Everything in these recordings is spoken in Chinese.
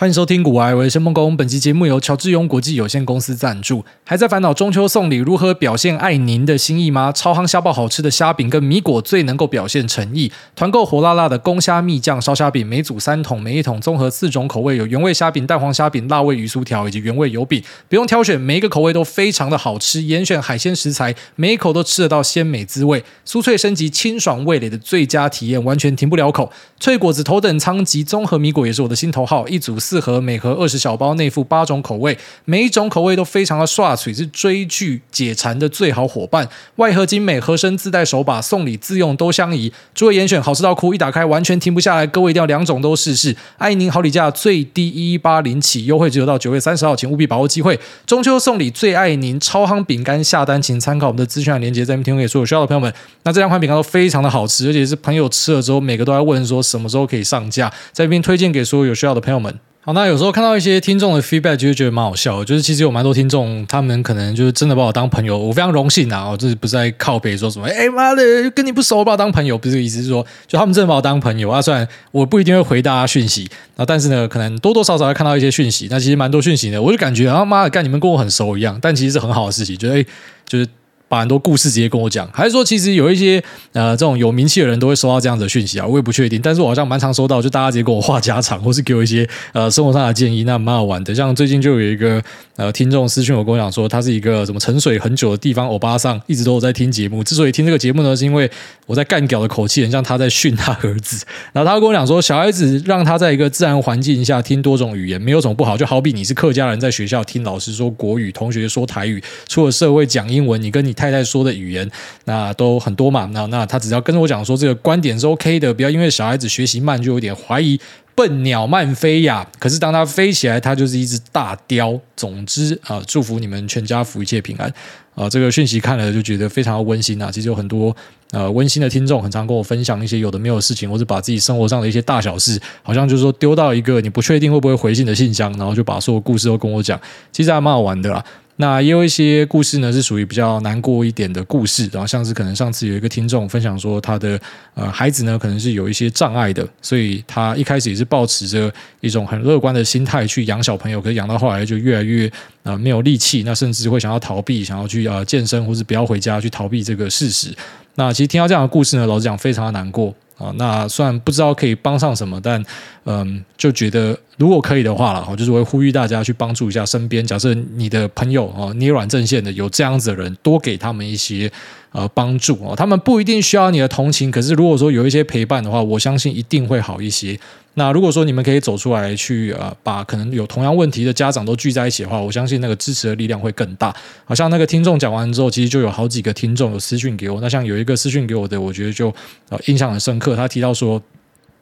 欢迎收听股癌，我是谢孟恭。本期节目由乔治庸国际有限公司赞助。还在烦恼中秋送礼如何表现爱您的心意吗？超夯虾爆好吃的虾饼跟米果最能够表现诚意。团购火辣辣的公虾蜜酱烧虾饼，每组三桶，每一桶综合四种口味，有原味虾饼、蛋黄虾饼、辣味鱼酥条以及原味油饼，不用挑选，每一个口味都非常的好吃。严选海鲜食材，每一口都吃得到鲜美滋味，酥脆升级，清爽味蕾的最佳体验，完全停不了口。脆果子头等舱及综合米果也是我的心头好，一组四盒，每盒二十小包，内附八种口味，每一种口味都非常的刷嘴，是追剧解馋的最好伙伴。外盒精美，盒身自带手把，送礼自用都相宜。诸位严选，好吃到哭，一打开完全停不下来，各位一定要两种都试试。爱您好礼价最低一八零起，优惠只有到九月三十号，请务必把握机会。中秋送礼最爱您超夯饼干，下单请参考我们的资讯链接，在这边。提供给所有需要的朋友们。那这两款饼干都非常的好吃，而且是朋友吃了之后，每个都在问说什么时候可以上架，在这边。推荐给所有有需要的朋友们。好，那有时候看到一些听众的 feedback，就会觉得蛮好笑。就是其实有蛮多听众，他们可能就是真的把我当朋友，我非常荣幸啊！我这是不是在靠北说什么？哎妈的，跟你不熟，把我当朋友，不是意思，是说就他们真的把我当朋友啊。虽然我不一定会回大家讯息，啊，但是呢，可能多多少少会看到一些讯息。那其实蛮多讯息的，我就感觉啊妈的，干你们跟我很熟一样。但其实是很好的事情，觉得哎，就是。把很多故事直接跟我讲，还是说其实有一些呃这种有名气的人都会收到这样子的讯息啊？我也不确定，但是我好像蛮常收到，就大家直接跟我话家常，或是给我一些呃生活上的建议，那蛮好玩的。像最近就有一个呃听众私讯我跟我讲说，他是一个什么沉水很久的地方欧巴桑，一直都有在听节目。之所以听这个节目呢，是因为我在干屌的口气很像他在训他儿子。然后他跟我讲说，小孩子让他在一个自然环境下听多种语言没有什么不好，就好比你是客家人在学校听老师说国语，同学说台语，出了社会讲英文，你跟你太太说的语言。那都很多嘛，那那他只要跟着我讲说这个观点是 OK 的，不要因为小孩子学习慢就有点怀疑笨鸟慢飞呀。可是当他飞起来，他就是一只大雕。总之啊，祝福你们全家福一切平安啊！这个讯息看了就觉得非常的温馨啊。其实有很多呃温馨的听众，很常跟我分享一些有的没有的事情，或者把自己生活上的一些大小事，好像就是说丢到一个你不确定会不会回信的信箱，然后就把所有故事都跟我讲，其实还蛮好玩的啦。那也有一些故事呢，是属于比较难过一点的故事，然后像是可能上次有一个听众分享说，他的呃孩子呢，可能是有一些障碍的，所以他一开始也是抱持着一种很乐观的心态去养小朋友，可是养到后来就越来越呃没有力气，那甚至会想要逃避，想要去呃健身，或是不要回家去逃避这个事实。那其实听到这样的故事呢，老实讲非常的难过。啊，那虽然不知道可以帮上什么，但嗯，就觉得如果可以的话了，哈，就是会呼吁大家去帮助一下身边，假设你的朋友啊，捏软阵线的有这样子的人，多给他们一些呃帮助哦。他们不一定需要你的同情，可是如果说有一些陪伴的话，我相信一定会好一些。那如果说你们可以走出来去呃，把可能有同样问题的家长都聚在一起的话，我相信那个支持的力量会更大。好像那个听众讲完之后，其实就有好几个听众有私讯给我。那像有一个私讯给我的，我觉得就呃印象很深刻。他提到说，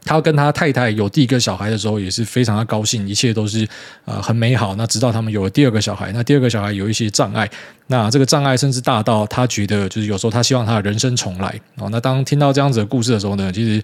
他跟他太太有第一个小孩的时候，也是非常的高兴，一切都是呃很美好。那直到他们有了第二个小孩，那第二个小孩有一些障碍，那这个障碍甚至大到他觉得就是有时候他希望他的人生重来哦。那当听到这样子的故事的时候呢，其实。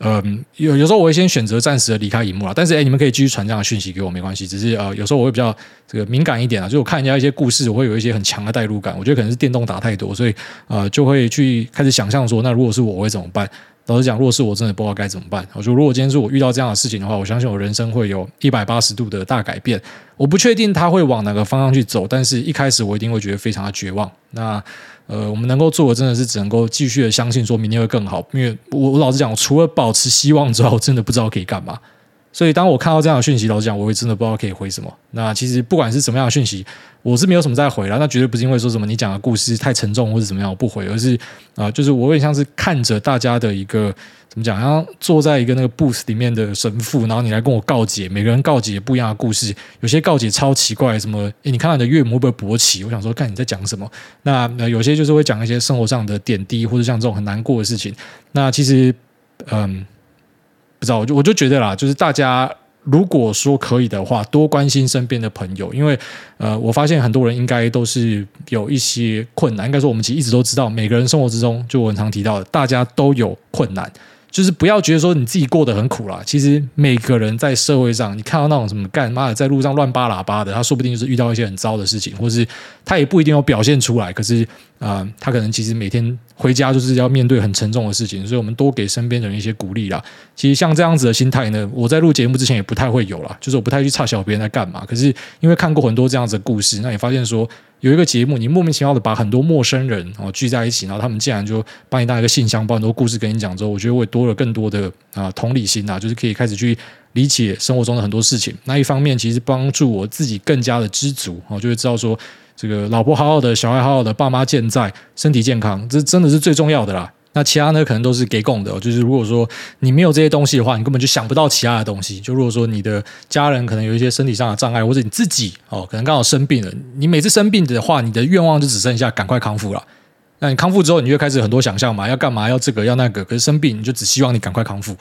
嗯，有有时候我会先选择暂时的离开荧幕啦，但是诶，你们可以继续传这样的讯息给我，没关系。只是呃，有时候我会比较这个敏感一点啊，就我看人家一些故事，我会有一些很强的代入感。我觉得可能是电动打太多，所以呃，就会去开始想象说，那如果是我，我会怎么办？老实讲，如果是我，真的不知道该怎么办。我说，如果今天是我遇到这样的事情的话，我相信我人生会有一百八十度的大改变。我不确定他会往哪个方向去走，但是一开始我一定会觉得非常的绝望。那。呃，我们能够做的真的是只能够继续的相信，说明天会更好。因为我我老实讲，除了保持希望之外，我真的不知道可以干嘛。所以当我看到这样的讯息，老实讲，我也真的不知道可以回什么。那其实不管是什么样的讯息，我是没有什么再回了。那绝对不是因为说什么你讲的故事太沉重或者怎么样，我不回，而是啊、就是我有点像是看着大家的一个。怎么讲？然后坐在一个那个 booth 里面的神父，然后你来跟我告解，每个人告解不一样的故事，有些告解超奇怪，什么？诶，你看到你的岳母会不会勃起？我想说，看你在讲什么？那有些就是会讲一些生活上的点滴，或者像这种很难过的事情。那其实，嗯，不知道，我就我就觉得啦，就是大家如果说可以的话，多关心身边的朋友，因为呃，我发现很多人应该都是有一些困难。应该说，我们其实一直都知道，每个人生活之中，就我很常提到的，大家都有困难。就是不要觉得说你自己过得很苦啦，其实每个人在社会上，你看到那种什么干妈的在路上乱扒喇叭的，他说不定就是遇到一些很糟的事情，或是他也不一定有表现出来，可是啊、呃，他可能其实每天回家就是要面对很沉重的事情，所以我们多给身边人一些鼓励啦。其实像这样子的心态呢，我在录节目之前也不太会有啦，就是我不太去插小别人在干嘛。可是因为看过很多这样子的故事，那你发现说有一个节目，你莫名其妙的把很多陌生人哦聚在一起，然后他们竟然就把你当一个信箱，把很多故事跟你讲之后，我觉得我也多了更多的啊同理心啊，就是可以开始去理解生活中的很多事情。那一方面其实帮助我自己更加的知足我，就会知道说。这个老婆好好的，小孩好好的，爸妈健在，身体健康，这真的是最重要的啦。那其他呢，可能都是给供的。就是如果说你没有这些东西的话，你根本就想不到其他的东西。就如果说你的家人可能有一些身体上的障碍，或者你自己哦，可能刚好生病了，你每次生病的话，你的愿望就只剩下赶快康复了。那你康复之后，你就开始很多想象嘛，要干嘛，要这个，要那个。可是生病，你就只希望你赶快康复。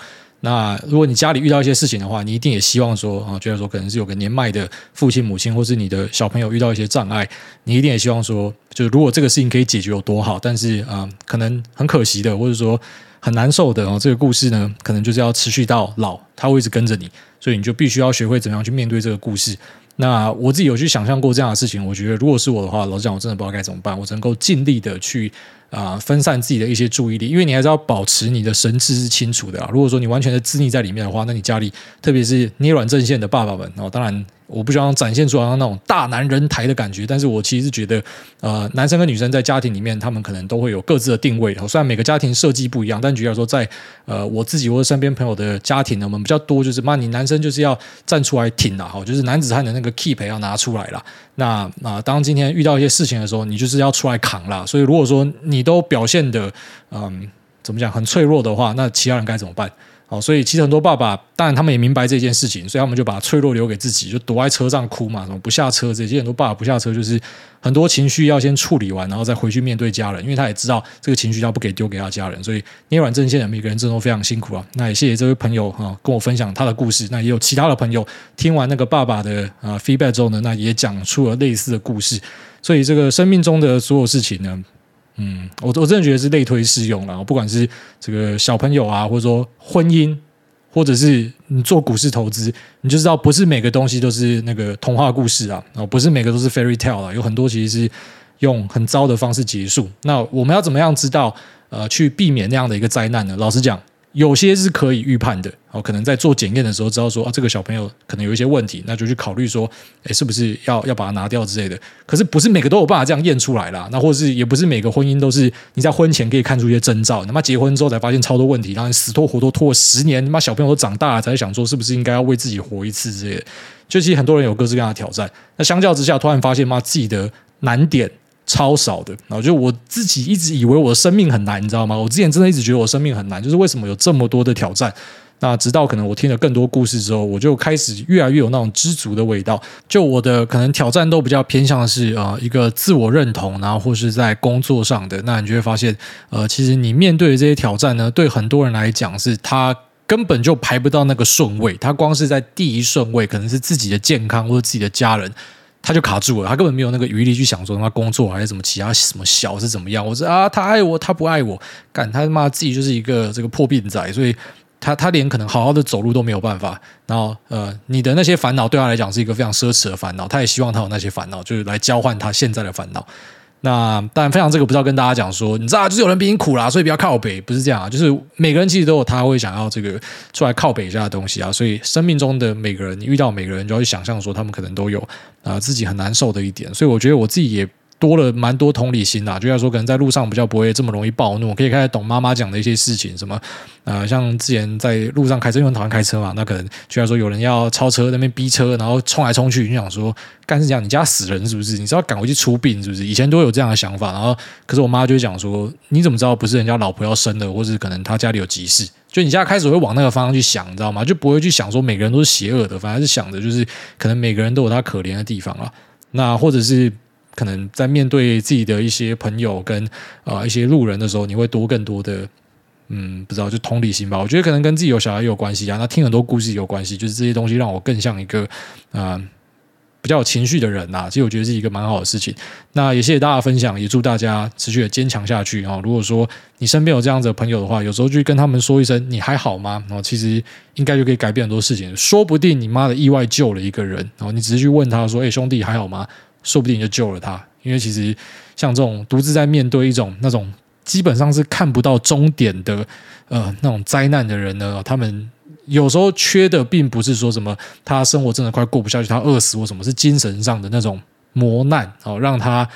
那如果你家里遇到一些事情的话，你一定也希望说啊，觉得说可能是有个年迈的父亲母亲，或是你的小朋友遇到一些障碍，你一定也希望说，就是如果这个事情可以解决有多好。但是啊，可能很可惜的，或者说很难受的哦，这个故事呢，可能就是要持续到老，他会一直跟着你，所以你就必须要学会怎么样去面对这个故事。那我自己有去想象过这样的事情，我觉得如果是我的话，老实讲，我真的不知道该怎么办。我只能够尽力的去啊、分散自己的一些注意力，因为你还是要保持你的神志是清楚的啊。如果说你完全的自溺在里面的话，那你家里特别是捏软阵线的爸爸们哦，当然。我不希望展现出来那种大男人台的感觉，但是我其实是觉得，呃，男生跟女生在家庭里面，他们可能都会有各自的定位。虽然每个家庭设计不一样，但举例说，在呃我自己或者身边朋友的家庭呢，我们比较多就是，妈，你男生就是要站出来挺啦，哈，就是男子汉的那个 keep 要拿出来啦。那啊、当今天遇到一些事情的时候，你就是要出来扛啦。所以如果说你都表现的，嗯、怎么讲，很脆弱的话，那其他人该怎么办？好，所以其实很多爸爸，当然他们也明白这件事情，所以他们就把脆弱留给自己，就躲在车上哭嘛，什么不下车这些。很多爸爸不下车，就是很多情绪要先处理完，然后再回去面对家人，因为他也知道这个情绪要不给丢给他家人，所以捏软阵线的每个人真的都非常辛苦啊。那也谢谢这位朋友哈，跟我分享他的故事。那也有其他的朋友听完那个爸爸的啊 feedback 之后呢，那也讲出了类似的故事。所以这个生命中的所有事情呢。嗯，我我真的觉得是类推适用了，不管是这个小朋友啊，或者说婚姻，或者是你做股市投资，你就知道不是每个东西都是那个童话故事啊，哦，不是每个都是 fairy tale 啊，有很多其实是用很糟的方式结束。那我们要怎么样知道呃去避免那样的一个灾难呢？老实讲。有些是可以预判的，哦，可能在做检验的时候知道说啊，这个小朋友可能有一些问题，那就去考虑说，诶，是不是要要把它拿掉之类的。可是不是每个都有办法这样验出来啦，那或者是也不是每个婚姻都是你在婚前可以看出一些征兆，他妈结婚之后才发现超多问题，然后死拖活拖拖了十年，他妈小朋友都长大了才想说是不是应该要为自己活一次之类的。就其实很多人有各式各样的挑战，那相较之下，突然发现妈自己的难点。超少的，然后就我自己一直以为我的生命很难，你知道吗？我之前真的一直觉得我生命很难，就是为什么有这么多的挑战？那直到可能我听了更多故事之后，我就开始越来越有那种知足的味道。就我的可能挑战都比较偏向是呃一个自我认同，然后或是在工作上的，那你就会发现，呃，其实你面对的这些挑战呢，对很多人来讲是他根本就排不到那个顺位，他光是在第一顺位，可能是自己的健康或者自己的家人。他就卡住了，他根本没有那个余力去想说他工作还是什么其他什么小是怎么样。我说啊，他爱我，他不爱我，干他妈自己就是一个这个破病仔，所以他他连可能好好的走路都没有办法。然后呃，你的那些烦恼对他来讲是一个非常奢侈的烦恼，他也希望他有那些烦恼，就是来交换他现在的烦恼。那当然，分享这个不是要跟大家讲说，你知道，就是有人比你苦啦，所以不要靠北，不是这样啊。就是每个人其实都有他会想要这个出来靠北一下的东西啊。所以生命中的每个人，你遇到每个人，就要去想象说，他们可能都有啊、自己很难受的一点。所以我觉得我自己也。多了蛮多同理心呐，就像说可能在路上比较不会这么容易暴怒，可以开始懂妈妈讲的一些事情，什么啊、像之前在路上开车，因为讨厌开车嘛，那可能就像说有人要超车那边逼车，然后冲来冲去，你想说干是这样，你家死人是不是？你是要赶回去出殡是不是？以前都有这样的想法，然后可是我妈就会讲说，你怎么知道不是人家老婆要生的，或是可能他家里有急事？就你现在开始会往那个方向去想，你知道吗？就不会去想说每个人都是邪恶的，反而是想着就是可能每个人都有他可怜的地方啊，那或者是。可能在面对自己的一些朋友跟啊、呃、一些路人的时候，你会多更多的嗯，不知道就同理心吧。我觉得可能跟自己有小孩有关系啊。那听很多故事有关系，就是这些东西让我更像一个啊、比较有情绪的人呐、啊。其实我觉得是一个蛮好的事情。那也谢谢大家分享，也祝大家持续的坚强下去啊。如果说你身边有这样子的朋友的话，有时候去跟他们说一声“你还好吗”，然后其实应该就可以改变很多事情。说不定你妈的意外救了一个人，然后你只是去问他说：“哎，兄弟还好吗？”说不定就救了他，因为其实像这种独自在面对一种那种基本上是看不到终点的，呃，那种灾难的人呢，他们有时候缺的并不是说什么他生活真的快过不下去，他饿死或什么，是精神上的那种磨难哦，让他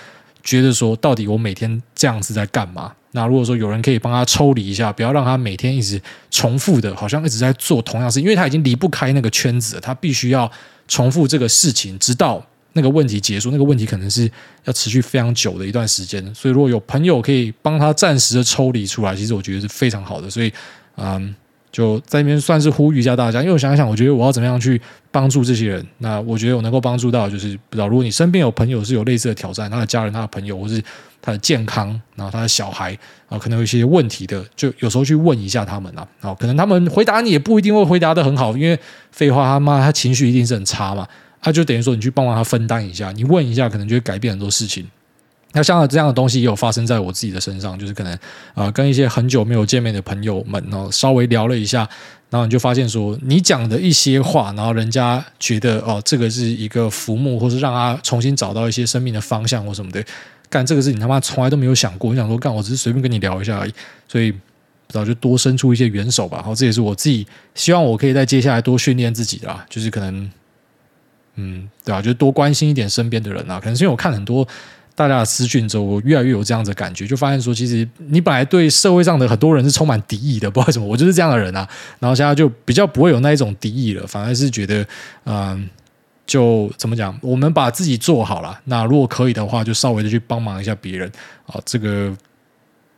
觉得说，到底我每天这样子在干嘛？那如果说有人可以帮他抽离一下，不要让他每天一直重复的，好像一直在做同样事，因为他已经离不开那个圈子，他必须要重复这个事情，直到。那个问题结束，那个问题可能是要持续非常久的一段时间，所以如果有朋友可以帮他暂时的抽离出来，其实我觉得是非常好的。所以，嗯，就在那边算是呼吁一下大家，因为我想想，我觉得我要怎么样去帮助这些人？那我觉得我能够帮助到，就是不知道如果你身边有朋友是有类似的挑战，他的家人、他的朋友，或是他的健康，然后他的小孩啊，可能有一些问题的，就有时候去问一下他们啊，然后可能他们回答你也不一定会回答得很好，因为废话他妈他情绪一定是很差嘛。他、就等于说，你去帮忙他分担一下，你问一下，可能就会改变很多事情。那像这样的东西也有发生在我自己的身上，就是可能啊、跟一些很久没有见面的朋友们哦，稍微聊了一下，然后你就发现说，你讲的一些话，然后人家觉得哦，这个是一个浮木，或是让他重新找到一些生命的方向或什么的。干这个事情他妈从来都没有想过，你想说干，我只是随便跟你聊一下而已。所以不知道就多伸出一些援手吧。然后这也是我自己希望我可以在接下来多训练自己的啦，就是可能。嗯，对啊？就多关心一点身边的人啊。可能是因为我看很多大家的私讯之后，我越来越有这样子的感觉，就发现说，其实你本来对社会上的很多人是充满敌意的，不知道为什么，我就是这样的人啊。然后现在就比较不会有那一种敌意了，反而是觉得，嗯，就怎么讲，我们把自己做好了。那如果可以的话，就稍微的去帮忙一下别人啊。这个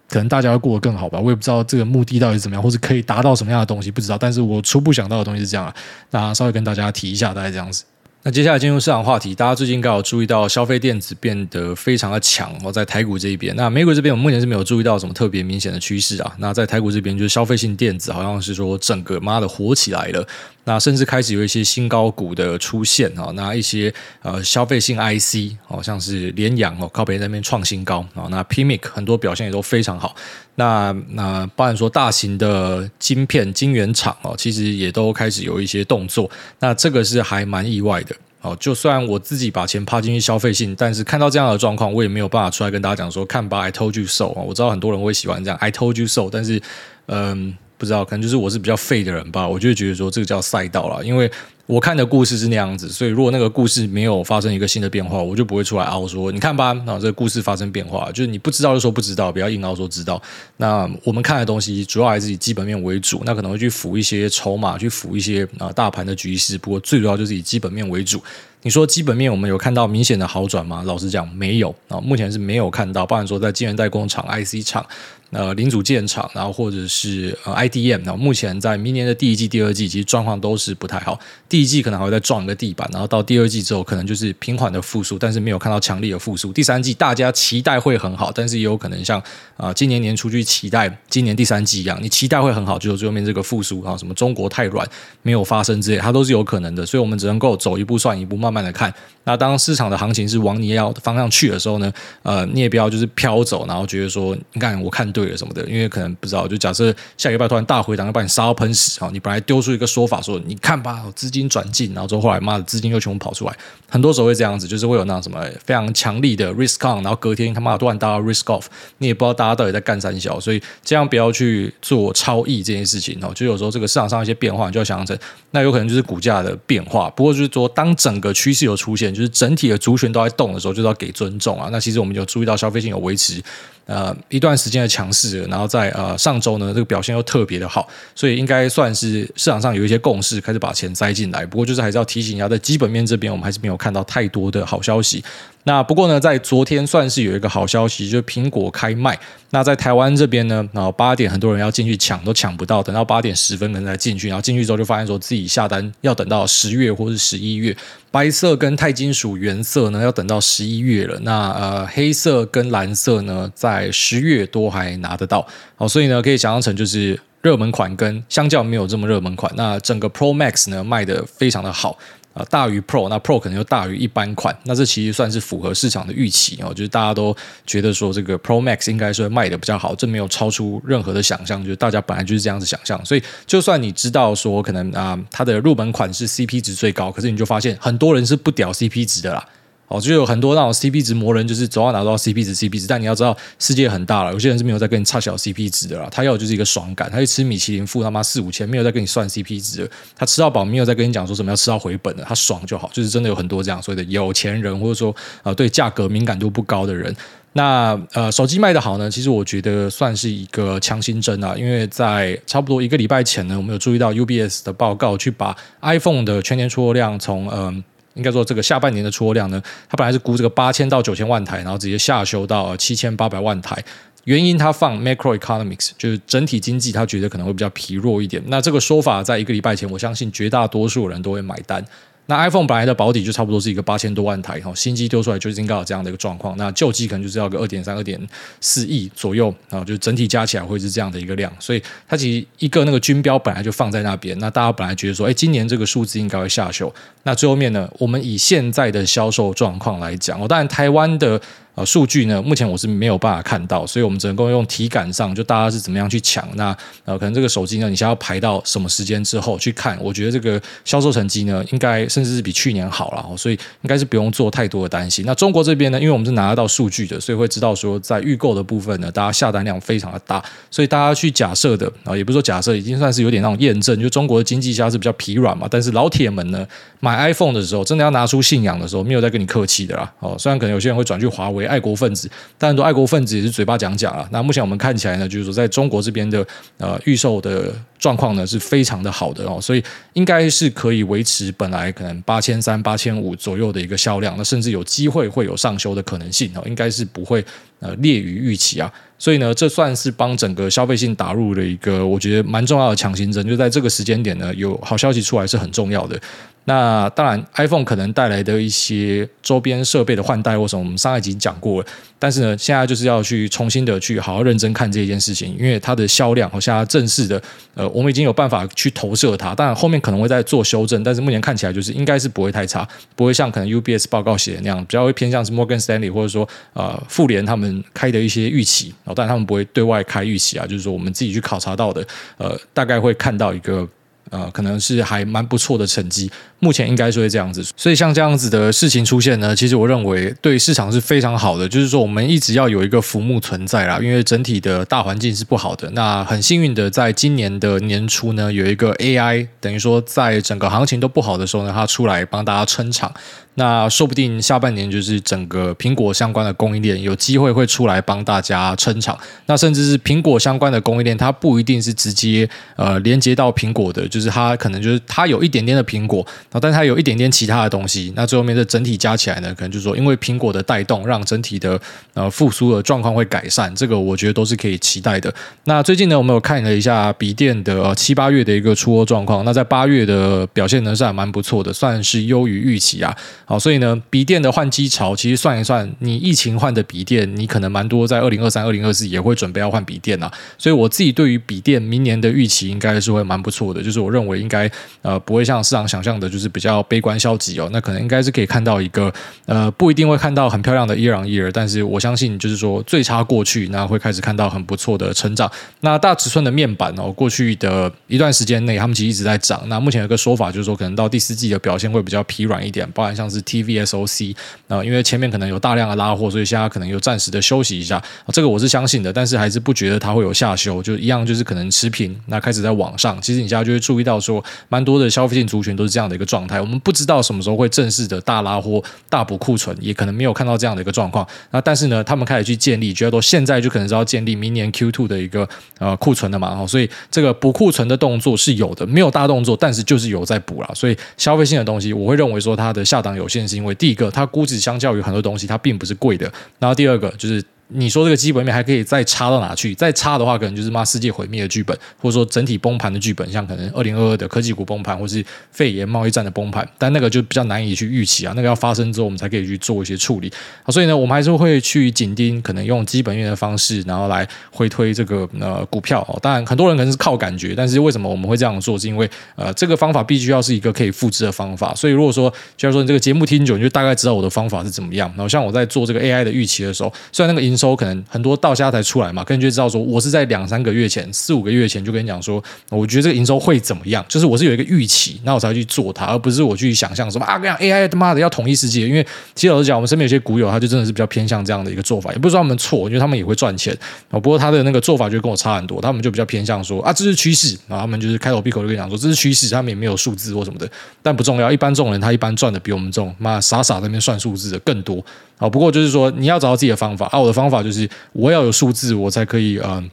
可能大家会过得更好吧。我也不知道这个目的到底是怎么样，或是可以达到什么样的东西，不知道。但是我初步想到的东西是这样啊。那稍微跟大家提一下，大概这样子。那接下来进入市场话题，大家最近刚好注意到消费电子变得非常的强哦，在台股这一边，那美股这边我目前是没有注意到什么特别明显的趋势啊。那在台股这边，就是消费性电子好像是说整个妈的火起来了，那甚至开始有一些新高股的出现啊，那一些呃消费性 IC 哦，像是联阳哦，靠北那边创新高啊，那 PMIC 很多表现也都非常好。那那包含说大型的晶片晶圆厂哦，其实也都开始有一些动作。那这个是还蛮意外的哦。就算我自己把钱趴进去消费性，但是看到这样的状况，我也没有办法出来跟大家讲说看吧，I told you so。我知道很多人会喜欢这样，I told you so。但是嗯，不知道可能就是我是比较废的人吧，我就会觉得说这个叫赛道了，因为。我看的故事是那样子，所以如果那个故事没有发生一个新的变化，我就不会出来凹说，你看吧，那这个故事发生变化，就是你不知道就说不知道，不要硬凹说知道。那我们看的东西主要还是以基本面为主，那可能会去辅一些筹码，去辅一些啊大盘的局势，不过最主要就是以基本面为主。你说基本面我们有看到明显的好转吗？老实讲没有啊，目前是没有看到。不然说在晶圆代工厂、IC 厂、呃零组件厂，然后或者是呃 IDM，然后目前在明年的第一季、第二季，其实状况都是不太好。第一季可能还会再撞一个地板，然后到第二季之后，可能就是平缓的复苏，但是没有看到强力的复苏。第三季大家期待会很好，但是也有可能像啊、今年年初去期待今年第三季一样，你期待会很好，就最后面这个复苏啊，什么中国太软没有发生之类，它都是有可能的。所以我们只能够走一步算一步，慢慢的看。那当市场的行情是往你要的方向去的时候呢，呃，你也不要就是飘走，然后觉得说，你看我看对了什么的，因为可能不知道，就假设下礼拜突然大回档要把你杀到喷死啊，你本来丢出一个说法说，你看吧，资金转进，然后之后后来妈的资金又全部跑出来，很多时候会这样子，就是会有那种什么非常强力的 risk on，然后隔天他妈突然大到 risk off，你也不知道大家到底在干三小，所以这样不要去做超亿这件事情哦，就有时候这个市场上一些变化，你就要想象成，那有可能就是股价的变化，不过就是说当整个趋势有出现。就是整体的族群都在动的时候，就是要给尊重啊。那其实我们有注意到消费性有维持呃一段时间的强势，然后在呃上周呢，这个表现又特别的好，所以应该算是市场上有一些共识，开始把钱塞进来。不过就是还是要提醒一下，在基本面这边，我们还是没有看到太多的好消息。那不过呢，在昨天算是有一个好消息，就是苹果开卖。那在台湾这边呢，然后八点很多人要进去抢，都抢不到，等到八点十分可能才进去，然后进去之后就发现说自己下单要等到十月或是十一月，白色跟钛金属原色呢要等到十一月了。那呃黑色跟蓝色呢，在十月多还拿得到。好，所以呢可以想象成就是热门款跟相较没有这么热门款，那整个 Pro Max 呢卖得非常的好。啊，大于 Pro，那 Pro 可能又大于一般款，那这其实算是符合市场的预期哦，就是大家都觉得说这个 Pro Max 应该是会卖的比较好，这没有超出任何的想象，就是大家本来就是这样子想象，所以就算你知道说可能啊，它的入门款是 CP 值最高，可是你就发现很多人是不屌 CP 值的啦。哦，就有很多那种 CP 值魔人，就是总要拿到 CP 值 CP 值。但你要知道，世界很大了，有些人是没有在跟你差小 CP 值的啦。他要的就是一个爽感，他去吃米其林付他妈四五千，没有在跟你算 CP 值。他吃到饱，没有在跟你讲说什么要吃到回本的，他爽就好。就是真的有很多这样所谓的有钱人，或者说呃对价格敏感度不高的人。那呃，手机卖得好呢，其实我觉得算是一个强心针啊，因为在差不多一个礼拜前呢，我们有注意到 UBS 的报告，去把 iPhone 的全年出货量从嗯、应该说这个下半年的出货量呢，它本来是估这个八千到九千万台，然后直接下修到七千八百万台。原因它放 macroeconomics，就是整体经济，他觉得可能会比较疲弱一点。那这个说法在一个礼拜前，我相信绝大多数人都会买单。那 iPhone 本来的保底就差不多是一个八千多万台哈，新机丢出来就是应该有这样的一个状况。那旧机可能就是要个二点三、二点四亿左右啊，就整体加起来会是这样的一个量。所以它其实一个那个军标本来就放在那边。那大家本来觉得说，哎，今年这个数字应该会下修。那最后面呢，我们以现在的销售状况来讲，哦，当然台湾的。呃，数据呢，目前我是没有办法看到，所以我们只能够用体感上，就大家是怎么样去抢。那呃，可能这个手机呢，你想要排到什么时间之后去看？我觉得这个销售成绩呢，应该甚至是比去年好了，所以应该是不用做太多的担心。那中国这边呢，因为我们是拿得到数据的，所以会知道说，在预购的部分呢，大家下单量非常的大，所以大家去假设的啊，也不是说假设，已经算是有点那种验证，就中国的经济现在是比较疲软嘛。但是老铁们呢，买 iPhone 的时候，真的要拿出信仰的时候，没有在跟你客气的啦。哦，虽然可能有些人会转去华为，爱国分子。但很多爱国分子也是嘴巴讲讲啊。那目前我们看起来呢，就是说在中国这边的呃预售的状况呢是非常的好的哦，所以应该是可以维持本来可能八千三、八千五左右的一个销量，那甚至有机会会有上修的可能性哦，应该是不会呃劣于预期啊。所以呢，这算是帮整个消费性打入了一个我觉得蛮重要的强心针，就在这个时间点呢，有好消息出来是很重要的。那当然，iPhone 可能带来的一些周边设备的换代或什么，我们上一集讲过了。但是呢，现在就是要去重新的去好好认真看这件事情，因为它的销量和现在正式的，呃，我们已经有办法去投射它。当然后面可能会再做修正，但是目前看起来就是应该是不会太差，不会像可能 UBS 报告写的那样，比较会偏向是 Morgan Stanley 或者说呃富联他们开的一些预期。然后，但他们不会对外开预期啊，就是说我们自己去考察到的，呃，大概会看到一个。呃，可能是还蛮不错的成绩，目前应该是会这样子。所以像这样子的事情出现呢，其实我认为对市场是非常好的。就是说，我们一直要有一个浮木存在啦，因为整体的大环境是不好的。那很幸运的，在今年的年初呢，有一个 AI，等于说在整个行情都不好的时候呢，它出来帮大家撑场。那说不定下半年就是整个苹果相关的供应链有机会会出来帮大家撑场。那甚至是苹果相关的供应链，它不一定是直接呃连接到苹果的，就是它可能就是它有一点点的苹果，但它有一点点其他的东西。那最后面的整体加起来呢，可能就是说因为苹果的带动，让整体的呃复苏的状况会改善。这个我觉得都是可以期待的。那最近呢，我们有看了一下笔电的七八月的一个出货状况。那在八月的表现呢是还蛮不错的，算是优于预期啊。好，所以呢，笔电的换机潮，其实算一算，你疫情换的笔电，你可能蛮多，在二零二三、二零二四也会准备要换笔电啊。所以我自己对于笔电明年的预期，应该是会蛮不错的。就是我认为应该呃不会像市场想象的，就是比较悲观消极哦。那可能应该是可以看到一个呃不一定会看到很漂亮的 year on year，但是我相信就是说最差过去，那会开始看到很不错的成长。那大尺寸的面板哦，过去的一段时间内，他们其实一直在涨。那目前有个说法就是说，可能到第四季的表现会比较疲软一点，包含像是。TVSOC 啊，因为前面可能有大量的拉货，所以现在可能又暂时的休息一下，这个我是相信的，但是还是不觉得它会有下修，就一样就是可能持平，那开始在往上。其实你现在就会注意到说，蛮多的消费性族群都是这样的一个状态。我们不知道什么时候会正式的大拉货、大补库存，也可能没有看到这样的一个状况。那但是呢，他们开始去建立，觉得说现在就可能是要建立明年 Q two 的一个呃库存的嘛，所以这个补库存的动作是有的，没有大动作，但是就是有在补了。所以消费性的东西，我会认为说它的下档有有限，是因为第一个，它估值相较于很多东西，它并不是贵的。然后第二个就是。你说这个基本面还可以再差到哪去？再差的话，可能就是妈世界毁灭的剧本，或者说整体崩盘的剧本，像可能二零二二的科技股崩盘，或是肺炎贸易战的崩盘。但那个就比较难以去预期啊，那个要发生之后，我们才可以去做一些处理。所以呢，我们还是会去紧盯，可能用基本面的方式，然后来回推这个呃股票。哦，当然很多人可能是靠感觉，但是为什么我们会这样做？是因为呃这个方法必须要是一个可以复制的方法。所以如果说，假如说你这个节目听久，你就大概知道我的方法是怎么样。然后像我在做这个 AI 的预期的时候，虽然那个营收可能很多到现在才出来嘛，跟你就知道说，我是在两三个月前、四五个月前就跟你讲说，我觉得这个营收会怎么样，就是我是有一个预期，那我才去做它，而不是我去想象什么啊，跟你讲 AI 他妈的要统一世界。因为其实老实讲，我们身边有些股友，他就真的是比较偏向这样的一个做法，也不是说他们错，因为他们也会赚钱啊。不过他的那个做法就跟我差很多，他们就比较偏向说啊，这是趋势，然后他们就是开口闭口就跟你讲说这是趋势，他们也没有数字或什么的，但不重要。一般这种人他一般赚的比我们这种妈傻傻在那边算数字的更多。好，不过就是说，你要找到自己的方法啊。我的方法就是，我要有数字，我才可以嗯。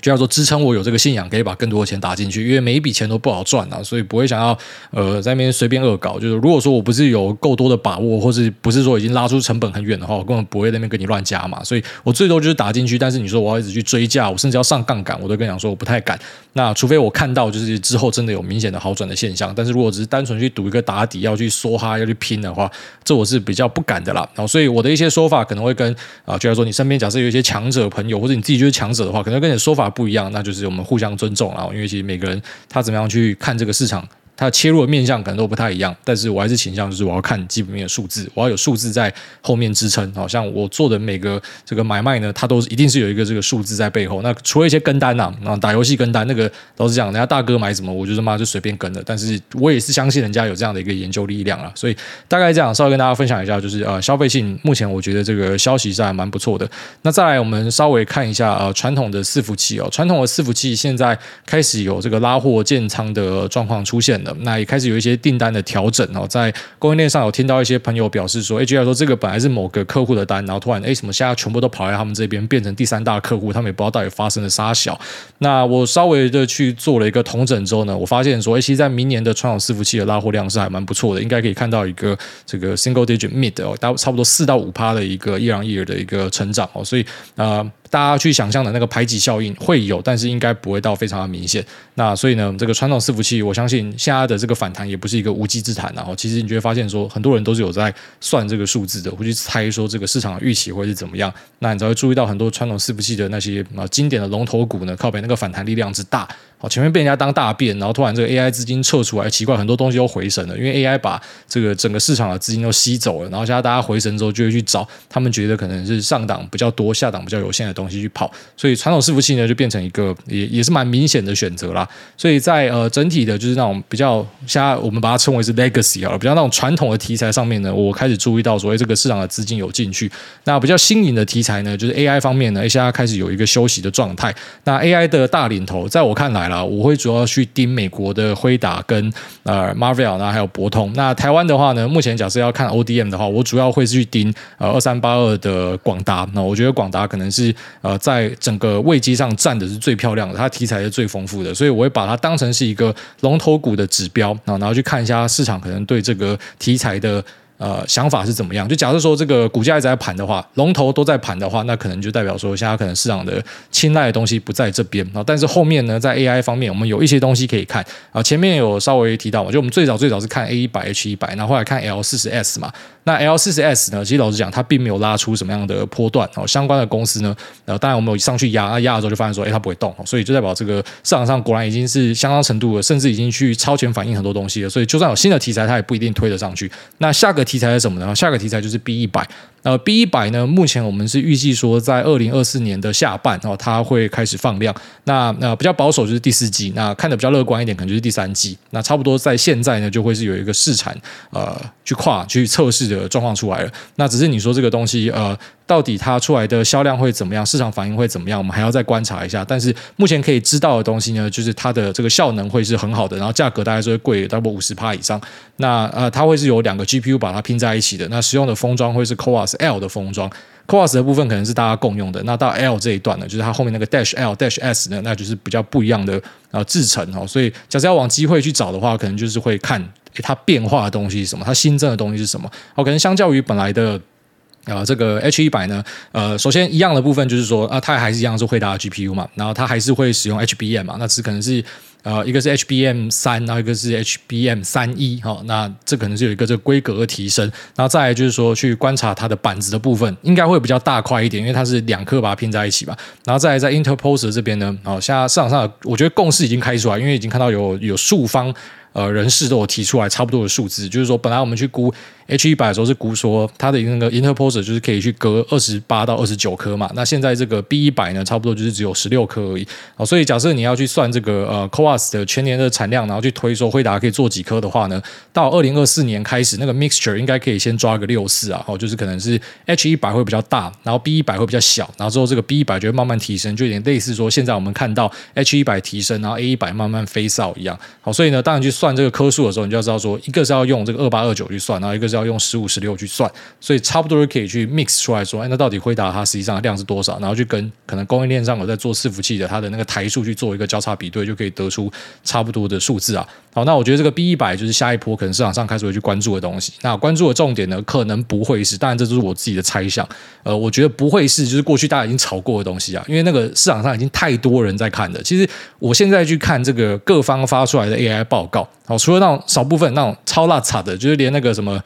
就要说支撑我有这个信仰，可以把更多的钱打进去，因为每一笔钱都不好赚啊，所以不会想要呃在那边随便恶搞。就是如果说我不是有够多的把握，或是不是说已经拉出成本很远的话，我根本不会在那边跟你乱加嘛。所以我最多就是打进去，但是你说我要一直去追价，我甚至要上杠杆，我都跟你讲说我不太敢。那除非我看到就是之后真的有明显的好转的现象，但是如果只是单纯去赌一个打底，要去梭哈，要去拼的话，这我是比较不敢的啦。然后所以我的一些说法可能会跟啊，就像说你身边假设有一些强者朋友，或者你自己就是强者的话，可能跟你的说法不一样，那就是。我们互相尊重啊，因为其实每个人他怎么样去看这个市场。它切入的面向可能都不太一样，但是我还是倾向就是我要看基本面的数字，我要有数字在后面支撑。好像我做的每个这个买卖呢，它都一定是有一个这个数字在背后。那除了一些跟单呐，啊，打游戏跟单那个，老实讲，人家大哥买什么，我就他妈就随便跟了。但是我也是相信人家有这样的一个研究力量啊，所以大概这样稍微跟大家分享一下，就是呃消费性目前我觉得这个消息是还蛮不错的。那再来我们稍微看一下呃传统的伺服器哦，传统的伺服器现在开始有这个拉货建仓的状况出现了，那也开始有一些。订单的调整哦，在供应链上有听到一些朋友表示说，哎，居然说这个本来是某个客户的单，然后突然哎什么现在全部都跑来他们这边，变成第三大客户，他们也不知道到底发生了啥小。那我稍微的去做了一个同整之后呢，我发现说，哎，其实在明年的传统伺服器的拉货量是还蛮不错的，应该可以看到一个这个 single digit mid 哦，大差不多四到五趴的一个 year on year 的一个成长哦，所以啊。呃大家去想象的那个排挤效应会有，但是应该不会到非常的明显。那所以呢，这个传统伺服器，我相信现在的这个反弹也不是一个无稽之谈。然后，其实你就会发现说，很多人都是有在算这个数字的，会去猜说这个市场的预期会是怎么样。那你才会注意到很多传统伺服器的那些啊经典的龙头股呢，靠北那个反弹力量之大。好，前面被人家当大便，然后突然这个 AI 资金撤出来，奇怪，很多东西都回神了，因为 AI 把这个整个市场的资金都吸走了。然后现在大家回神之后，就会去找他们觉得可能是上档比较多、下档比较有限的东西去跑。所以传统伺服器呢，就变成一个也也是蛮明显的选择啦。所以在呃整体的，就是那种比较现在我们把它称为是 legacy 啊，比较那种传统的题材上面呢，我开始注意到所谓这个市场的资金有进去。那比较新颖的题材呢，就是 AI 方面呢，现在开始有一个休息的状态。那 AI 的大领头，在我看来啦，我会主要去盯美国的辉达跟呃 Marvell，然后还有博通。那台湾的话呢，目前假设要看 ODM 的话，我主要会去盯呃二三八二的广达。那我觉得广达可能是呃在整个位阶上站的是最漂亮的，它题材是最丰富的，所以我会把它当成是一个龙头股的指标啊，然后去看一下市场可能对这个题材的。呃，想法是怎么样？就假设说这个股价一直在盘的话，龙头都在盘的话，那可能就代表说现在可能市场的青睐的东西不在这边啊。但是后面呢，在 AI 方面，我们有一些东西可以看啊。前面有稍微提到嘛，就我们最早最早是看 A 一百 H 一百，然后后来看 L 四十 S 嘛。那 L 四十 S 呢，其实老实讲，它并没有拉出什么样的波段哦。相关的公司呢，呃，当然我们有上去压，压的时候就发现说，哎，它不会动，所以就代表这个市场上果然已经是相当程度了，甚至已经去超前反应很多东西了。所以就算有新的题材，它也不一定推得上去。那下个题材是什么呢？下个题材就是 B 一百，呃，B 一百呢，目前我们是预计说在二零二四年的下半哦，它会开始放量。那那比较保守就是第四季，那看的比较乐观一点，可能就是第三季。那差不多在现在呢，就会是有一个试产呃去跨去测试的状况出来了。那只是你说这个东西呃。到底它出来的销量会怎么样？市场反应会怎么样？我们还要再观察一下。但是目前可以知道的东西呢，就是它的这个效能会是很好的，然后价格大概是会贵，大概五十趴以上。那呃，它会是有两个 GPU 把它拼在一起的。那使用的封装会是 CoWoS L 的封装，CoWoS 的部分可能是大家共用的。那到 L 这一段呢，就是它后面那个 Dash L Dash S 呢，那就是比较不一样的呃制成哦。所以假设要往机会去找的话，可能就是会看它变化的东西是什么，它新增的东西是什么。哦，可能相较于本来的。啊、呃，这个 H 一百呢，呃，首先一样的部分就是说，啊，它还是一样是辉达的 GPU 嘛，然后它还是会使用 HBM 嘛，那只可能是呃，一个是 HBM 三，然后一个是 HBM 三一，哈，那这可能是有一个这个规格的提升，然后再来就是说去观察它的板子的部分，应该会比较大块一点，因为它是两颗把它拼在一起吧，然后再来在 Interposer 这边呢，哦，现在市场上我觉得共识已经开出来，因为已经看到有有数方。呃，人士都有提出来差不多的数字，就是说，本来我们去估 H 一百的时候是估说它的那个 interposer 就是可以去割二十八到二十九颗嘛，那现在这个 B 一百呢，差不多就是只有十六颗而已。好，所以假设你要去算这个呃 c o a s 的全年的产量，然后去推说辉达可以做几颗的话呢，到二零二四年开始，那个 mixture 应该可以先抓个六四啊，哦，就是可能是 H 一百会比较大，然后 B 一百会比较小，然后之后这个 B 一百就会慢慢提升，就有点类似说现在我们看到 H 一百提升，然后 A 一百慢慢飞少一样。好，所以呢，当你去算这个颗数的时候，你就要知道说，一个是要用这个二八二九去算，然后一个是要用十五十六去算，所以差不多就可以去 mix 出来说，哎，那到底辉达它实际上量是多少？然后去跟可能供应链上有在做伺服器的它的那个台数去做一个交叉比对，就可以得出差不多的数字啊。好，那我觉得这个 B 一百就是下一波可能市场上开始会去关注的东西。那关注的重点呢，可能不会是，当然这就是我自己的猜想。呃，我觉得不会是，就是过去大家已经炒过的东西啊，因为那个市场上已经太多人在看了。其实我现在去看这个各方发出来的 AI 报告，好，除了那种少部分那种超辣差的，就是连那个什么。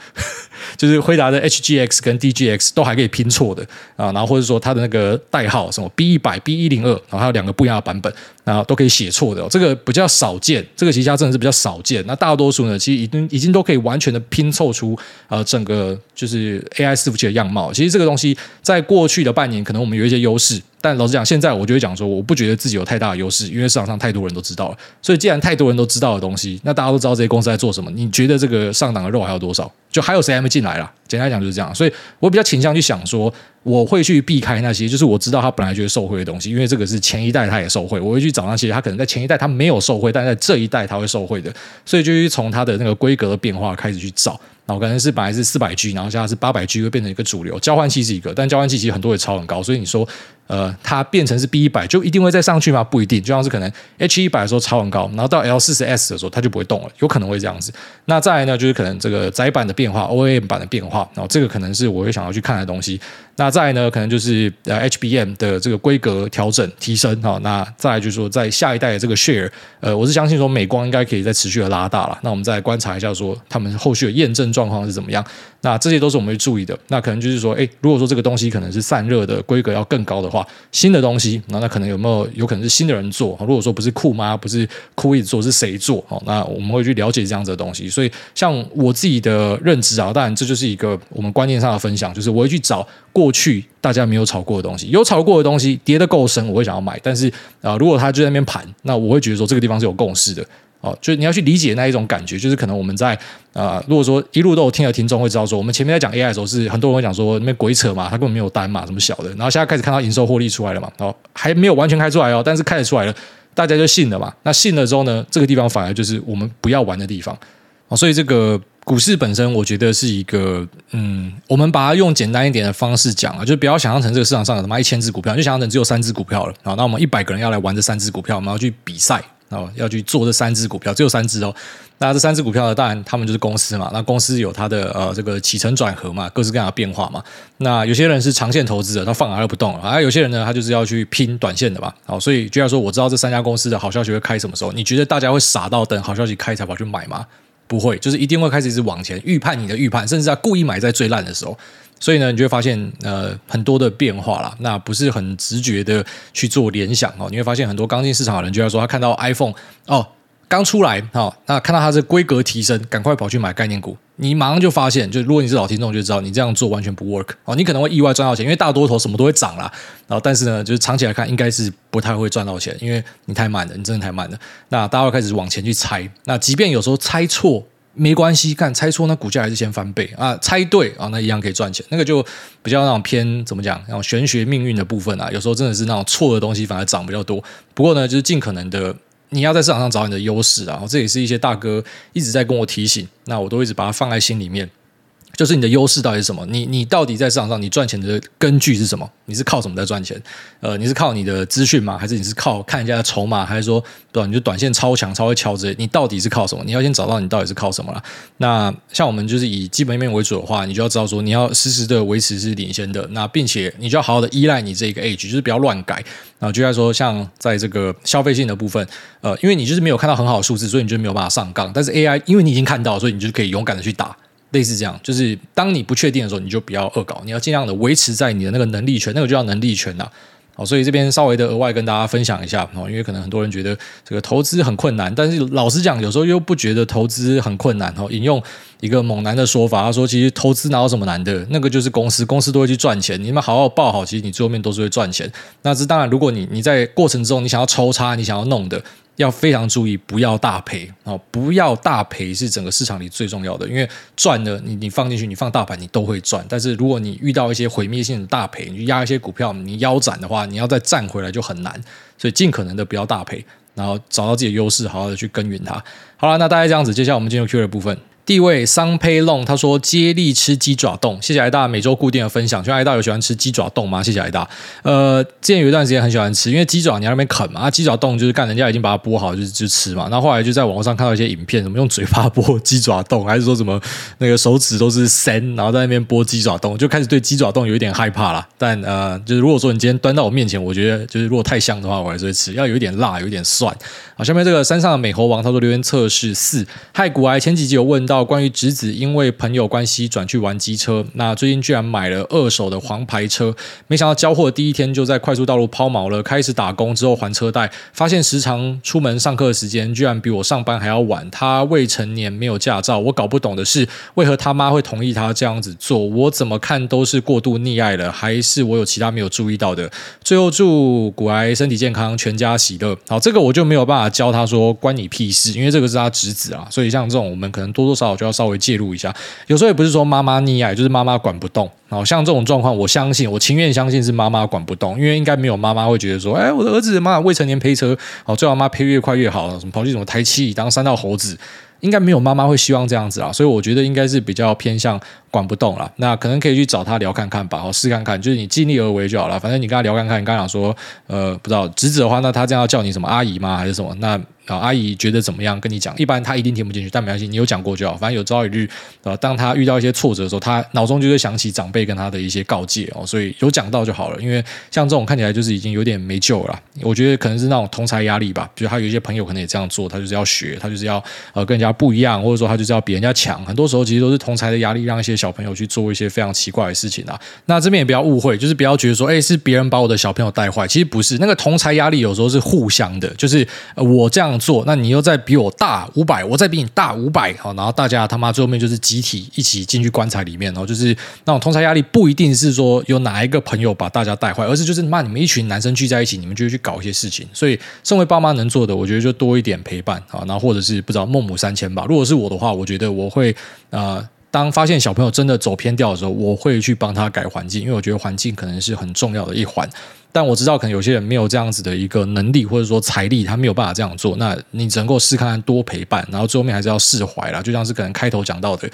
就是辉达的 HGX 跟 DGX 都还可以拼错的啊，然后或者说它的那个代号什么 B 一百、B 一零二，然后还有两个不一样的版本，然后都可以写错的，这个比较少见，这个旗下真的是比较少见。那大多数呢，其实已经已经都可以完全的拼凑出呃整个就是 AI 伺服器的样貌。其实这个东西在过去的半年可能我们有一些优势。但老实讲，现在我就会讲说，我不觉得自己有太大的优势，因为市场上太多人都知道了。所以，既然太多人都知道的东西，那大家都知道这些公司在做什么，你觉得这个上档的肉还有多少？就还有谁还没进来啦？简单来讲就是这样。所以我比较倾向去想说，我会去避开那些，就是我知道他本来就是受贿的东西，因为这个是前一代他也受贿。我会去找那些他可能在前一代他没有受贿，但在这一代他会受贿的。所以，就是从它的那个规格的变化开始去找。然后可能是本来是四百 G，然后现在是八百 G，会变成一个主流。交换器是一个，但交换器其实很多也超很高，所以你说。呃，它变成是 B 一百就一定会再上去吗？不一定，就像是可能 H 一百的时候超很高，然后到 L 四十 S 的时候它就不会动了，有可能会这样子。那再来呢，就是可能这个窄板的变化，OAM 版的变化，然后这个可能是我会想要去看的东西。那再呢，可能就是呃 HBM 的这个规格调整提升哈。那再就是说，在下一代的这个 share，呃，我是相信说美光应该可以再持续的拉大了。那我们再观察一下说他们后续的验证状况是怎么样。那这些都是我们会注意的。那可能就是说，哎，如果说这个东西可能是散热的规格要更高的话，新的东西，那那可能有没有有可能是新的人做？如果说不是酷妈，不是酷一直做，是谁做？哦，那我们会去了解这样子的东西。所以，像我自己的认知啊，当然这就是一个我们观念上的分享，就是我会去找过去大家没有炒过的东西，有炒过的东西跌得够深，我会想要买。但是啊，如果他就在那边盘，那我会觉得说这个地方是有共识的。哦，就是你要去理解那一种感觉，就是可能我们在啊、如果说一路都有听的听众会知道说，我们前面在讲 AI 的时候，是很多人会讲说那鬼扯嘛，他根本没有单嘛，什么小的，然后现在开始看到营收获利出来了嘛，哦，还没有完全开出来哦，但是开得出来了，大家就信了嘛。那信了之后呢，这个地方反而就是我们不要玩的地方哦，所以这个股市本身，我觉得是一个嗯，我们把它用简单一点的方式讲啊，就不要想象成这个市场上有他妈一千只股票，就想象成只有三只股票了啊，那我们一百个人要来玩这三只股票，我们要去比赛。哦，要去做这三只股票，只有三只哦。那这三只股票呢，当然他们就是公司嘛。那公司有它的呃这个起承转合嘛，各式各样的变化嘛。那有些人是长线投资者，他放而不动啊。有些人呢，他就是要去拼短线的嘛。好，所以就要说，我知道这三家公司的好消息会开什么时候？你觉得大家会傻到等好消息开才跑去买吗？不会，就是一定会开始一直往前预判你的预判，甚至要故意买在最烂的时候。所以呢，你就会发现呃很多的变化啦，那不是很直觉的去做联想哦。你会发现很多刚进市场的人就要说，他看到 iPhone 哦刚出来哦，那看到它是规格提升，赶快跑去买概念股。你马上就发现，就如果你是老听众就知道，你这样做完全不 work 哦。你可能会意外赚到钱，因为大多头什么都会涨啦。然后但是呢，就是长期来看应该是不太会赚到钱，因为你太慢了，你真的太慢了。那大家会开始往前去猜，那即便有时候猜错。没关系，看猜错那股价还是先翻倍啊，猜对啊，那一样可以赚钱。那个就比较那种偏怎么讲，然后玄学命运的部分啊，有时候真的是那种错的东西反而涨比较多。不过呢，就是尽可能的你要在市场上找你的优势啊，这也是一些大哥一直在跟我提醒，那我都一直把它放在心里面。就是你的优势到底是什么？你你到底在市场上你赚钱的根据是什么？你是靠什么在赚钱？呃，你是靠你的资讯吗？还是你是靠看人家的筹码？还是说，对吧？你就短线超强、超会敲之类？你到底是靠什么？你要先找到你到底是靠什么了。那像我们就是以基本面为主的话，你就要知道说你要时时的维持是领先的。那并且你就要好好的依赖你这个 edge，就是不要乱改。然后就在说，像在这个消费性的部分，呃，因为你就是没有看到很好的数字，所以你就没有办法上杠。但是 AI，因为你已经看到，所以你就可以勇敢的去打。类似这样，就是当你不确定的时候，你就不要恶搞，你要尽量的维持在你的那个能力圈，那个就叫能力圈呐。哦，所以这边稍微的额外跟大家分享一下，因为可能很多人觉得这个投资很困难，但是老实讲，有时候又不觉得投资很困难哦。引用一个猛男的说法，他说：“其实投资哪有什么难的？那个就是公司，公司都会去赚钱。你们好好报好，其实你最后面都是会赚钱。那这当然，如果你你在过程中你想要抽插，你想要弄的。”要非常注意，不要大赔哦！不要大赔是整个市场里最重要的，因为赚的你你放进去，你放大盘你都会赚。但是如果你遇到一些毁灭性的大赔，你压一些股票，你腰斩的话，你要再站回来就很难。所以尽可能的不要大赔，然后找到自己的优势，好好的去耕耘它。好了，那大概这样子，接下来我们进入 Q 的部分。第一位桑佩龙，他说接力吃鸡爪冻，谢谢艾大每周固定的分享。请问艾大有喜欢吃鸡爪冻吗？谢谢艾大。呃，之前有一段时间很喜欢吃，因为鸡爪你在那边啃嘛，啊，鸡爪冻就是干人家已经把它剥好，就是就吃嘛。然后后来就在网络上看到一些影片，什么用嘴巴剥鸡爪冻，还是说什么那个手指都是生，然后在那边剥鸡爪冻，就开始对鸡爪冻有一点害怕了。但呃，就是如果说你今天端到我面前，我觉得就是如果太香的话，我还是会吃，要有一点辣，有一点蒜。好，下面这个山上的美猴王他说留言测试四，嗨，股癌前几集有问到到关于侄子。因为朋友关系转去玩机车，那最近居然买了二手的黄牌车，没想到交货第一天就在快速道路抛锚了。开始打工之后还车贷，发现时常出门上课的时间居然比我上班还要晚。他未成年没有驾照，我搞不懂的是为何他妈会同意他这样子做？我怎么看都是过度溺爱了，还是我有其他没有注意到的？最后祝股癌身体健康，全家喜乐。好，这个我就没有办法教他说关你屁事，因为这个是他侄子啊，所以像这种我们可能多多少少就要稍微介入。一下，有时候也不是说妈妈溺爱，就是妈妈管不动。好像这种状况，我相信，我情愿相信是妈妈管不动，因为应该没有妈妈会觉得说，哎，我的儿子妈未成年陪车，好，最好妈赔越快越好，什么跑去什么台七当三道猴子，应该没有妈妈会希望这样子啊。所以我觉得应该是比较偏向管不动了。那可能可以去找他聊看看吧，好，试看看，就是你尽力而为就好了。反正你跟他聊看看，你刚刚讲说，呃，不知道侄子的话，那他这样要叫你什么阿姨吗？还是什么？那。啊，阿姨觉得怎么样？跟你讲，一般他一定听不进去，但没关系，你有讲过就好。反正有朝一日，呃，当他遇到一些挫折的时候，他脑中就会想起长辈跟他的一些告诫哦，所以有讲到就好了。因为像这种看起来就是已经有点没救了，我觉得可能是那种同才压力吧。比如他有一些朋友可能也这样做，他就是要学，他就是要呃跟人家不一样，或者说他就是要比人家强。很多时候其实都是同才的压力，让一些小朋友去做一些非常奇怪的事情啊。那这边也不要误会，就是不要觉得说，哎，是别人把我的小朋友带坏，其实不是。那个同才压力有时候是互相的，就是我这样样做，那你又在。比我大五百，我再比你大五百，好，然后大家他妈最后面就是集体一起进去棺材里面，然后就是那种同侪压力，不一定是说有哪一个朋友把大家带坏，而是就是骂你们一群男生聚在一起，你们就去搞一些事情。所以，身为爸妈能做的，我觉得就多一点陪伴啊，然后或者是不知道孟母三迁吧。如果是我的话，我觉得我会呃，当发现小朋友真的走偏掉的时候，我会去帮他改环境，因为我觉得环境可能是很重要的一环。但我知道，可能有些人没有这样子的一个能力，或者说财力，他没有办法这样做。那你只能够试看看多陪伴，然后最后面还是要释怀啦。就像是可能开头讲到的，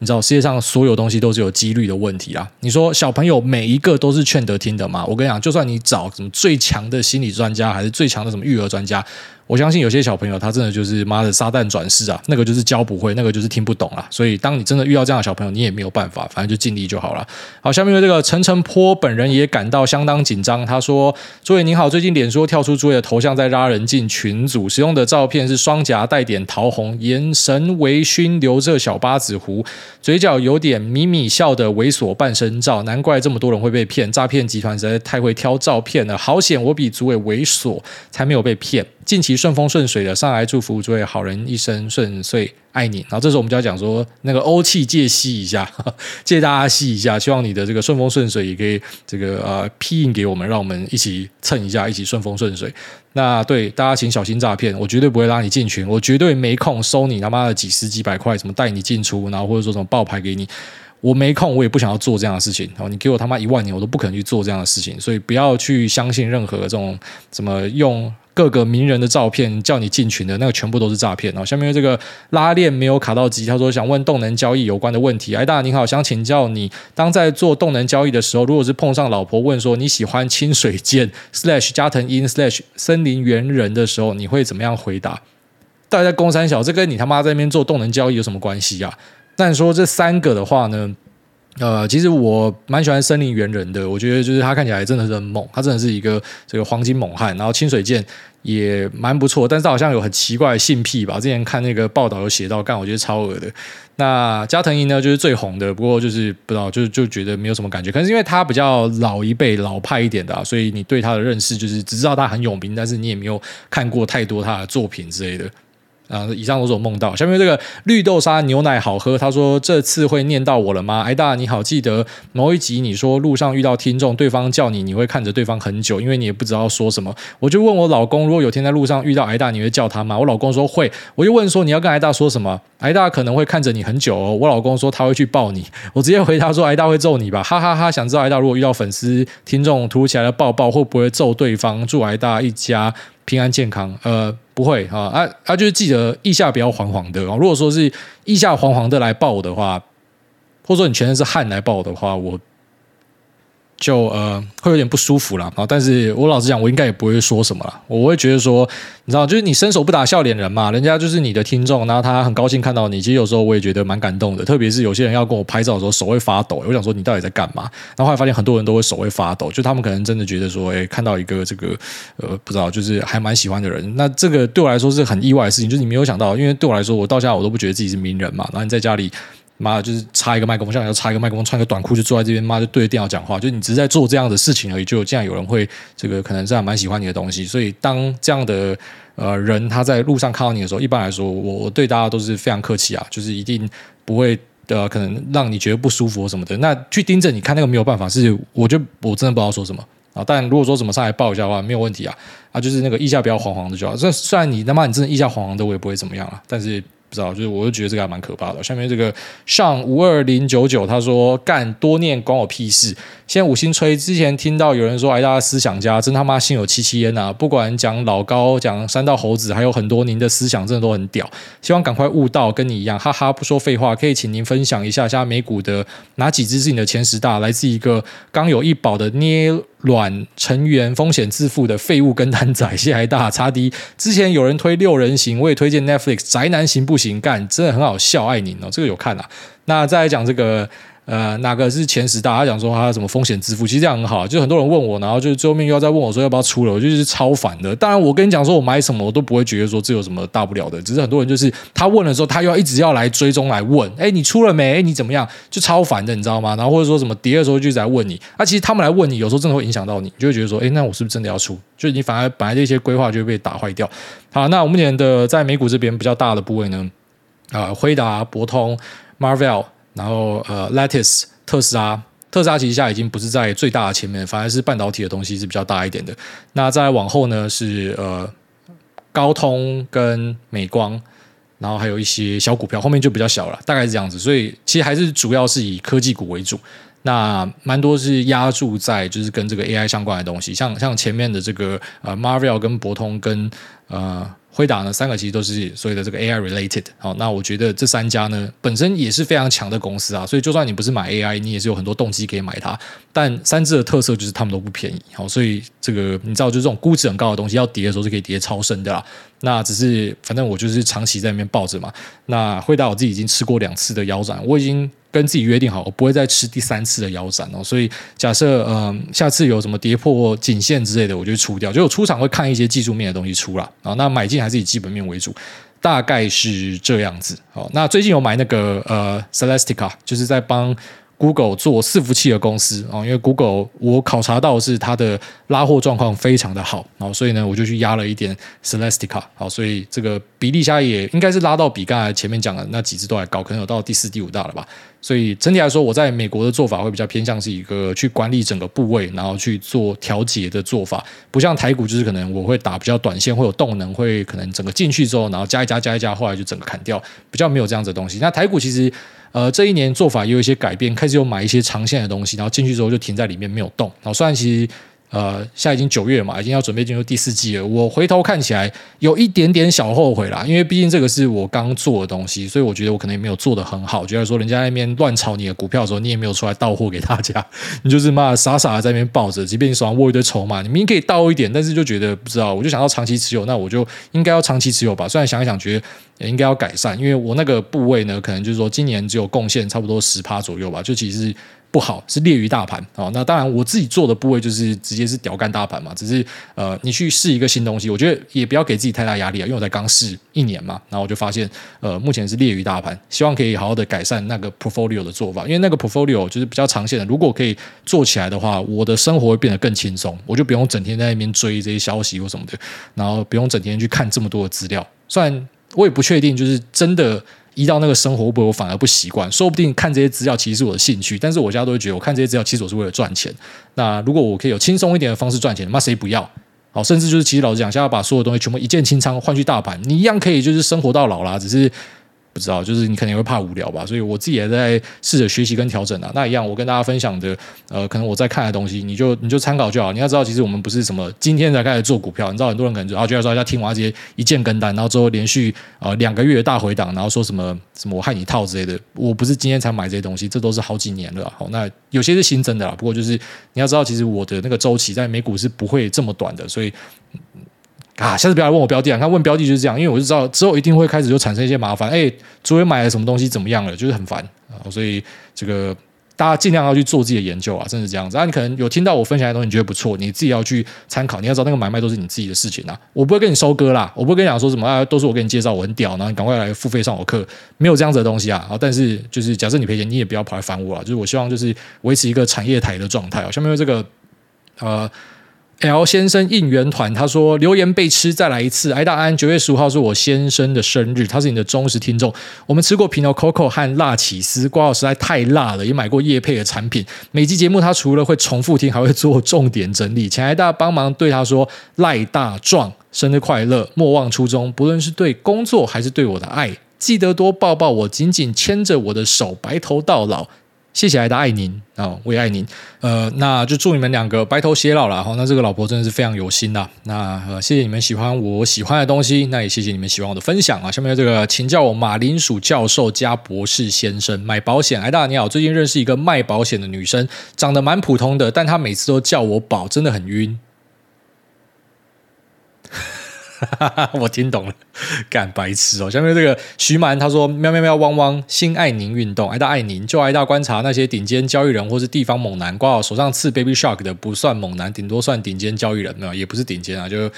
你知道世界上所有东西都是有几率的问题啦。你说小朋友每一个都是劝得听的吗？我跟你讲，就算你找什么最强的心理专家，还是最强的什么育儿专家。我相信有些小朋友他真的就是妈的撒旦转世啊，那个就是教不会，那个就是听不懂啊。所以当你真的遇到这样的小朋友，你也没有办法，反正就尽力就好了。好，下面的这个陈晨坡本人也感到相当紧张。他说：“诸位您好，最近脸书跳出诸位的头像在拉人进群组，使用的照片是双颊带点桃红，眼神微醺，留着小八字胡，嘴角有点咪咪笑的猥琐半身照，难怪这么多人会被骗，诈骗集团实在太会挑照片了。好险我比诸位猥琐，才没有被骗。”近期顺风顺水的，上来祝福诸位好人一生顺遂，爱你。然后这时候我们就要讲说，那个欧气借吸一下，借大家吸一下，希望你的这个顺风顺水也可以这个呃批印给我们，让我们一起蹭一下，一起顺风顺水。那对大家请小心诈骗，我绝对不会拉你进群，我绝对没空收你他妈的几十几百块，什么带你进出，然后或者说什么报牌给你，我没空，我也不想要做这样的事情。然后你给我他妈一万年，我都不可能去做这样的事情。所以不要去相信任何这种什么用。各个名人的照片叫你进群的那个全部都是诈骗哦。下面这个拉链没有卡到机，他说想问动能交易有关的问题。哎，大家你好，想请教你，当在做动能交易的时候，如果是碰上老婆问说你喜欢清水剑 slash 加藤鹰 slash 森林猿人的时候，你会怎么样回答？大家在攻三小，这跟你他妈在那边做动能交易有什么关系啊？但说这三个的话呢？呃，其实我蛮喜欢森林猿人的，我觉得就是他看起来真的是很猛，他真的是一个这个黄金猛汉，然后清水健也蛮不错，但是好像有很奇怪的性癖吧？之前看那个报道有写到，干我觉得超恶的。那加藤鹰呢，就是最红的，不过就是不知道，就就觉得没有什么感觉，可能是因为他比较老一辈、老派一点的啊，所以你对他的认识就是只知道他很有名，但是你也没有看过太多他的作品之类的。啊，以上都是我梦到。下面这个绿豆沙牛奶好喝，他说这次会念到我了吗？癌大你好，记得某一集你说路上遇到听众，对方叫你，你会看着对方很久，因为你也不知道说什么。我就问我老公，如果有天在路上遇到癌大，你会叫他吗？我老公说会。我就问说你要跟癌大说什么？癌大可能会看着你很久哦。我老公说他会去抱你。我直接回答说癌大会揍你吧，哈哈哈。想知道癌大如果遇到粉丝听众突如其来的抱抱，会不会揍对方？祝癌大一家平安健康。呃。不会啊，啊啊，就是记得腋下不要黄黄的啊。如果说是腋下黄黄的来抱的话，或者说你全身是汗来抱的话，我。就呃会有点不舒服了啊，但是我老实讲，我应该也不会说什么了。我会觉得说，你知道，就是你伸手不打笑脸人嘛，人家就是你的听众，然后他很高兴看到你。其实有时候我也觉得蛮感动的，特别是有些人要跟我拍照的时候，手会发抖。我想说，你到底在干嘛？然后后来发现很多人都会手会发抖，就他们可能真的觉得说，哎，看到一个这个呃不知道，就是还蛮喜欢的人。那这个对我来说是很意外的事情，就是你没有想到，因为对我来说，我到现在我都不觉得自己是名人嘛。然后你在家里。妈的就是插一个麦克风，像你要插一个麦克风，穿个短裤就坐在这边，妈就对着电脑讲话，就你只是在做这样的事情而已。就这样有人会这个可能这样蛮喜欢你的东西，所以当这样的呃人他在路上看到你的时候，一般来说我我对大家都是非常客气啊，就是一定不会的、呃、可能让你觉得不舒服什么的。那去盯着你看那个没有办法，是我就我真的不知道说什么啊。但如果说怎么上来抱一下的话，没有问题啊啊，就是那个腋下不要黄黄的就好。这虽然你他妈你真的腋下黄黄的，我也不会怎么样啊，但是。不知道，就是我就觉得这个还蛮可怕的。下面这个上五二零九九他说干多念关我屁事。现在五星吹，之前听到有人说哎大家思想家，真他妈心有戚戚焉呐！不管讲老高、讲三道猴子，还有很多您的思想真的都很屌。希望赶快悟道，跟你一样，哈哈！不说废话，可以请您分享一下，现在美股的哪几只是你的前十大？来自一个刚有一宝的捏卵成员，风险自负的废物跟单仔。谢还大差低。之前有人推六人行，我也推荐 Netflix 宅男行不行？干，真的很好笑，爱您哦，这个有看啊。那再来讲这个。呃，哪个是前十大？他讲说他什么风险自负，其实这样很好。就很多人问我，然后就最后面又要再问我说要不要出了，我就是超烦的。当然，我跟你讲说我买什么，我都不会觉得说这有什么大不了的。只是很多人就是他问的时候，他又要一直要来追踪来问，哎，你出了没？哎，你怎么样？就超烦的，你知道吗？然后或者说什么跌的时候就一直在问你。那、啊、其实他们来问你，有时候真的会影响到你，就会觉得说，哎，那我是不是真的要出？就是你反而本来这些规划就会被打坏掉。好，那我目前的在美股这边比较大的部位呢，啊、呃，辉达、博通、Marvel 然后呃，Lattice。特斯拉，特斯拉其实现在已经不是在最大的前面，反而是半导体的东西是比较大一点的。那再往后呢，是呃高通跟美光，然后还有一些小股票，后面就比较小了，大概是这样子。所以其实还是主要是以科技股为主。那蛮多是压注在就是跟这个 AI 相关的东西，像像前面的这个呃 Marvel 跟博通跟呃。辉达呢，三个其实都是所谓的这个 AI related。好，那我觉得这三家呢本身也是非常强的公司啊，所以就算你不是买 AI，你也是有很多动机可以买它。但三只的特色就是它们都不便宜，好，所以这个你知道，就这种估值很高的东西，要跌的时候是可以跌超深的啦。那只是反正我就是长期在那边抱着嘛。那辉达我自己已经吃过两次的腰斩，我已经。跟自己约定好，我不会再吃第三次的腰斩哦。所以假设嗯，下次有什么跌破颈线之类的，我就出掉。就我出场会看一些技术面的东西出来。啊。那买进还是以基本面为主，大概是这样子。好，那最近有买那个呃，Celestica，就是在帮。Google 做伺服器的公司啊，因为 Google 我考察到是它的拉货状况非常的好，然后所以呢我就去压了一点 Celestica，好，所以这个比例下也应该是拉到比刚才前面讲的那几只都还高，可能有到第四、第五大了吧。所以整体来说，我在美国的做法会比较偏向是一个去管理整个部位，然后去做调节的做法，不像台股就是可能我会打比较短线，会有动能，会可能整个进去之后，然后加一加加一加，后来就整个砍掉，比较没有这样子的东西。那台股其实。呃，这一年做法也有一些改变，开始有买一些长线的东西，然后进去之后就停在里面没有动。然后虽然其实呃，现在已经九月嘛，已经要准备进入第四季了。我回头看起来有一点点小后悔啦，因为毕竟这个是我刚做的东西，所以我觉得我可能也没有做得很好。觉得说人家那边乱炒你的股票的时候，你也没有出来到货给大家，你就是嘛傻傻的在那边抱着，即便你手上握一堆筹码，你明明可以倒一点，但是就觉得不知道，我就想要长期持有，那我就应该要长期持有吧。虽然想一想，觉得也应该要改善，因为我那个部位呢，可能就是说今年只有贡献差不多十趴左右吧，就其实。不好是劣于大盘啊，那当然我自己做的部位就是直接是屌干大盘嘛，只是呃你去试一个新东西，我觉得也不要给自己太大压力啊，因为我才刚试一年嘛，然后我就发现呃目前是劣于大盘，希望可以好好的改善那个 portfolio 的做法，因为那个 portfolio 就是比较长线的，如果可以做起来的话，我的生活会变得更轻松，我就不用整天在那边追这些消息或什么的，然后不用整天去看这么多的资料，虽然我也不确定就是真的。一到那个生活，会不会我反而不习惯？说不定看这些资料其实是我的兴趣，但是我家都会觉得我看这些资料其实我是为了赚钱。那如果我可以有轻松一点的方式赚钱，那谁不要？好，甚至就是其实老实讲，现在把所有东西全部一键清仓换去大盘，你一样可以就是生活到老啦，只是。不知道，就是你可能会怕无聊吧，所以我自己也在试着学习跟调整啊。那一样，我跟大家分享的，呃，可能我在看的东西，你就你就参考就好。你要知道，其实我们不是什么今天才开始做股票，你知道，很多人可能就啊，觉得说要听完这些一键跟单，然后之后连续呃两个月大回档，然后说什么什么我害你套之类的。我不是今天才买这些东西，这都是好几年了。好，那有些是新增的啦，不过就是你要知道，其实我的那个周期在美股是不会这么短的，所以。啊，下次不要来问我标的啊！他问标的就是这样，因为我就知道之后一定会开始就产生一些麻烦。哎，昨天买了什么东西怎么样了？就是很烦啊，所以这个大家尽量要去做自己的研究啊，真是这样子。啊，你可能有听到我分享的东西，你觉得不错，你自己要去参考。你要知道那个买卖都是你自己的事情啊，我不会跟你收割啦，我不会跟你讲说什么啊，都是我给你介绍，我很屌，然后你赶快来付费上我课，没有这样子的东西啊。好，但是就是假设你赔钱，你也不要跑来烦我啊。就是我希望就是维持一个产业台的状态啊。下面这个呃。L 先生应援团他说留言被吃再来一次，艾大安九月十五号是我先生的生日，他是你的忠实听众。我们吃过平遥 Coco 和辣起司，挂号实在太辣了，也买过叶配的产品。每集节目他除了会重复听，还会做重点整理，请艾大帮忙对他说赖大壮生日快乐，莫忘初衷，不论是对工作还是对我的爱，记得多抱抱我，紧紧牵着我的手，白头到老。谢谢爱的爱您啊、我也爱您。呃，那就祝你们两个白头偕老了哈。那这个老婆真的是非常有心呐。那呃，谢谢你们喜欢我喜欢的东西，那也谢谢你们喜欢我的分享啊。下面这个，请叫我马铃薯教授加博士先生。买保险，爱大你好，最近认识一个卖保险的女生，长得蛮普通的，但她每次都叫我宝，真的很晕。我听懂了，干白痴哦！下面这个徐蛮他说：“喵喵喵汪汪，新爱您运动，爱大爱您，就爱大观察那些顶尖交易人或是地方猛男，挂好手上刺 Baby Shark 的不算猛男，顶多算顶尖交易人，没有也不是顶尖啊，就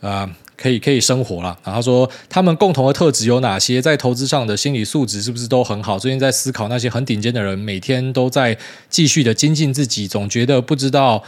啊、可以可以生活了。然后他说他们共同的特质有哪些？在投资上的心理素质是不是都很好？最近在思考那些很顶尖的人，每天都在继续的精进自己，总觉得不知道。”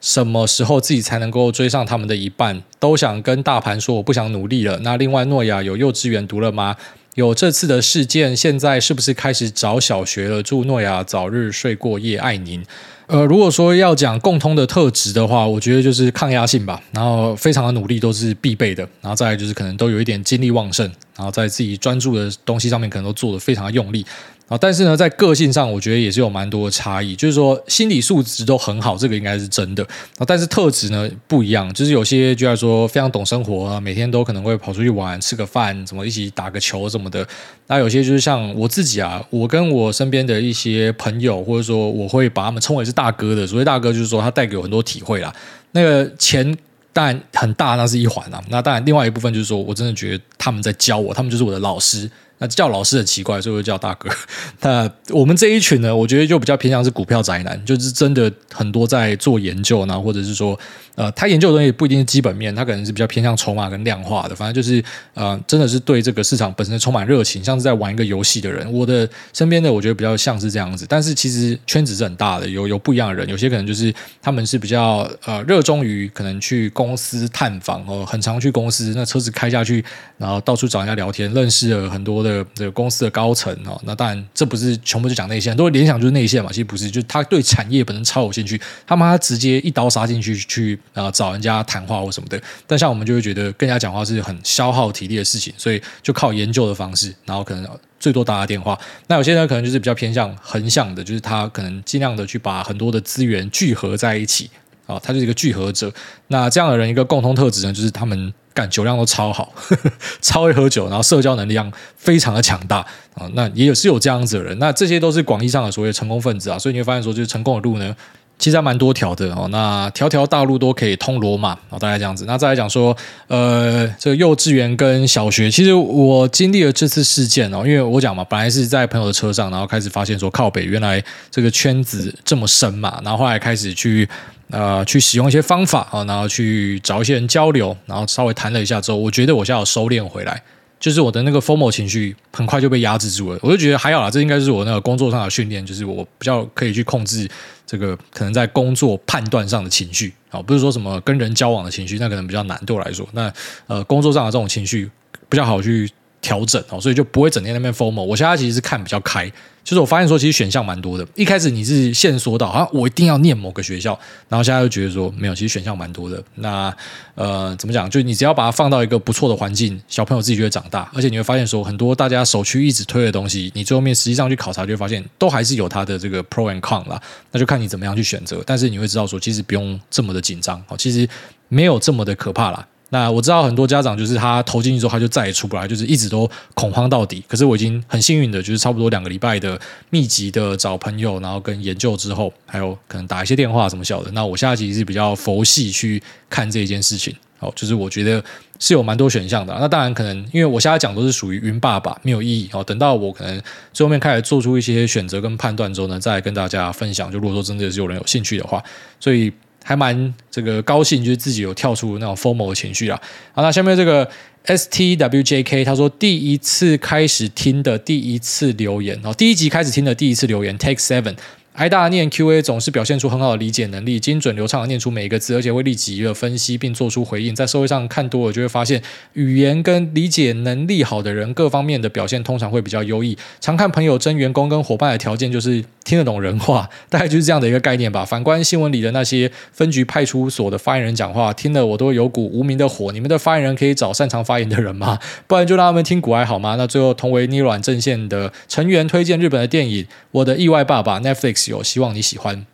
什么时候自己才能够追上他们的一半？都想跟大盘说我不想努力了。那另外诺亚有幼稚园读了吗？有这次的事件，现在是不是开始找小学了？祝诺亚早日睡过夜，爱您。呃，如果说要讲共通的特质的话，我觉得就是抗压性吧。然后非常的努力都是必备的。然后再来就是可能都有一点精力旺盛，然后在自己专注的东西上面可能都做得非常的用力。啊，但是呢，在个性上，我觉得也是有蛮多的差异。就是说，心理素质都很好，这个应该是真的。啊，但是特质呢不一样，就是有些就来说非常懂生活啊，每天都可能会跑出去玩、吃个饭，怎么一起打个球什么的。那有些就是像我自己啊，我跟我身边的一些朋友，或者说我会把他们称为是大哥的。所谓大哥，就是说他带给我很多体会啦。那个钱当然很大，那是一环啊。那当然，另外一部分就是说我真的觉得他们在教我，他们就是我的老师。那叫老师很奇怪，所以我就叫大哥。那我们这一群呢，我觉得就比较偏向是股票宅男，就是真的很多在做研究呢，或者是说，呃，他研究的东西不一定是基本面，他可能是比较偏向筹码跟量化的。反正就是，呃，真的是对这个市场本身充满热情，像是在玩一个游戏的人。我的身边的我觉得比较像是这样子，但是其实圈子是很大的，有有不一样的人，有些可能就是他们是比较呃热衷于可能去公司探访哦，很常去公司，那车子开下去，然后到处找人家聊天，认识了很多的。的这个公司的高层哦，那当然这不是全部就讲内线，都会联想就是内线嘛，其实不是，就他对产业本身超有兴趣，他妈直接一刀杀进去去啊找人家谈话或什么的。但像我们就会觉得跟人家讲话是很消耗体力的事情，所以就靠研究的方式，然后可能最多打打电话。那有些人可能就是比较偏向横向的，就是他可能尽量的去把很多的资源聚合在一起。啊，他就是一个聚合者。那这样的人一个共同特质呢，就是他们干酒量都超好，超会喝酒，然后社交能力量非常的强大啊。那也有是有这样子的人，那这些都是广义上的所谓成功分子啊。所以你会发现说，就是成功的路呢。其实还蛮多条的哦，那条条大路都可以通罗马哦，大概这样子。那再来讲说，呃，这个幼稚园跟小学，其实我经历了这次事件哦，因为我讲嘛，本来是在朋友的车上，然后开始发现说靠北，原来这个圈子这么深嘛，然后后来开始去呃去使用一些方法啊，然后去找一些人交流，然后稍微谈了一下之后，我觉得我现在有收敛回来。就是我的那个 FOMO 情绪很快就被压制住了，我就觉得还好啦，这应该是我那个工作上的训练，就是我比较可以去控制这个可能在工作判断上的情绪啊，不是说什么跟人交往的情绪，那可能比较难对我来说。那呃，工作上的这种情绪比较好去调整哦，所以就不会整天那边 FOMO。我现在其实是看比较开。就是我发现说，其实选项蛮多的。一开始你是限缩到，好像我一定要念某个学校，然后现在又觉得说没有，其实选项蛮多的。那呃，怎么讲？就你只要把它放到一个不错的环境，小朋友自己就会长大。而且你会发现说，很多大家首屈一指推的东西，你最后面实际上去考察，就会发现都还是有它的这个 pro and con 啦。那就看你怎么样去选择。但是你会知道说，其实不用这么的紧张哦，其实没有这么的可怕啦。那我知道很多家长就是他投进去之后他就再也出不来，就是一直都恐慌到底。可是我已经很幸运的，就是差不多两个礼拜的密集的找朋友，然后跟研究之后，还有可能打一些电话什么小的。那我现在其实是比较佛系去看这件事情。好，就是我觉得是有蛮多选项的。那当然可能因为我现在讲都是属于云爸爸，没有意义。哦，等到我可能最后面开始做出一些选择跟判断之后呢，再跟大家分享。就如果说真的是有人有兴趣的话，所以。还蛮这个高兴，就是自己有跳出那种 FOMO 的情绪啊。好，那下面这个 STWJK 他说第一次开始听的第一次留言哦，第一集开始听的第一次留言 Take Seven。挨大念 Q&A 总是表现出很好的理解能力，精准流畅的念出每一个字，而且会立即的分析并做出回应。在社会上看多了，就会发现语言跟理解能力好的人，各方面的表现通常会比较优异。常看朋友征员工跟伙伴的条件就是听得懂人话，大概就是这样的一个概念吧。反观新闻里的那些分局派出所的发言人讲话，听得我都有股无名的火。你们的发言人可以找擅长发言的人吗？不然就让他们听古哀好吗？那最后同为逆软阵线的成员推荐日本的电影《我的意外爸爸》Netflix。有希望你喜欢，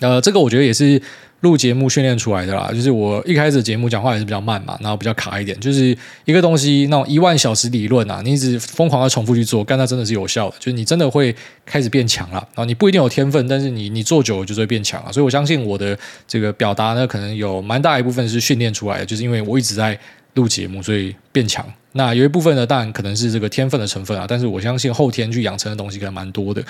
呃，这个我觉得也是录节目训练出来的啦。就是我一开始节目讲话也是比较慢嘛，然后比较卡一点。就是一个东西，那种一万小时理论啊，你一直疯狂的重复去做，干它真的是有效的。就是你真的会开始变强了。然后你不一定有天分，但是你你做久了就是会变强了。所以我相信我的这个表达呢，可能有蛮大一部分是训练出来的，就是因为我一直在录节目，所以变强。那有一部分呢，当然可能是这个天分的成分啊，但是我相信后天去养成的东西可能蛮多的。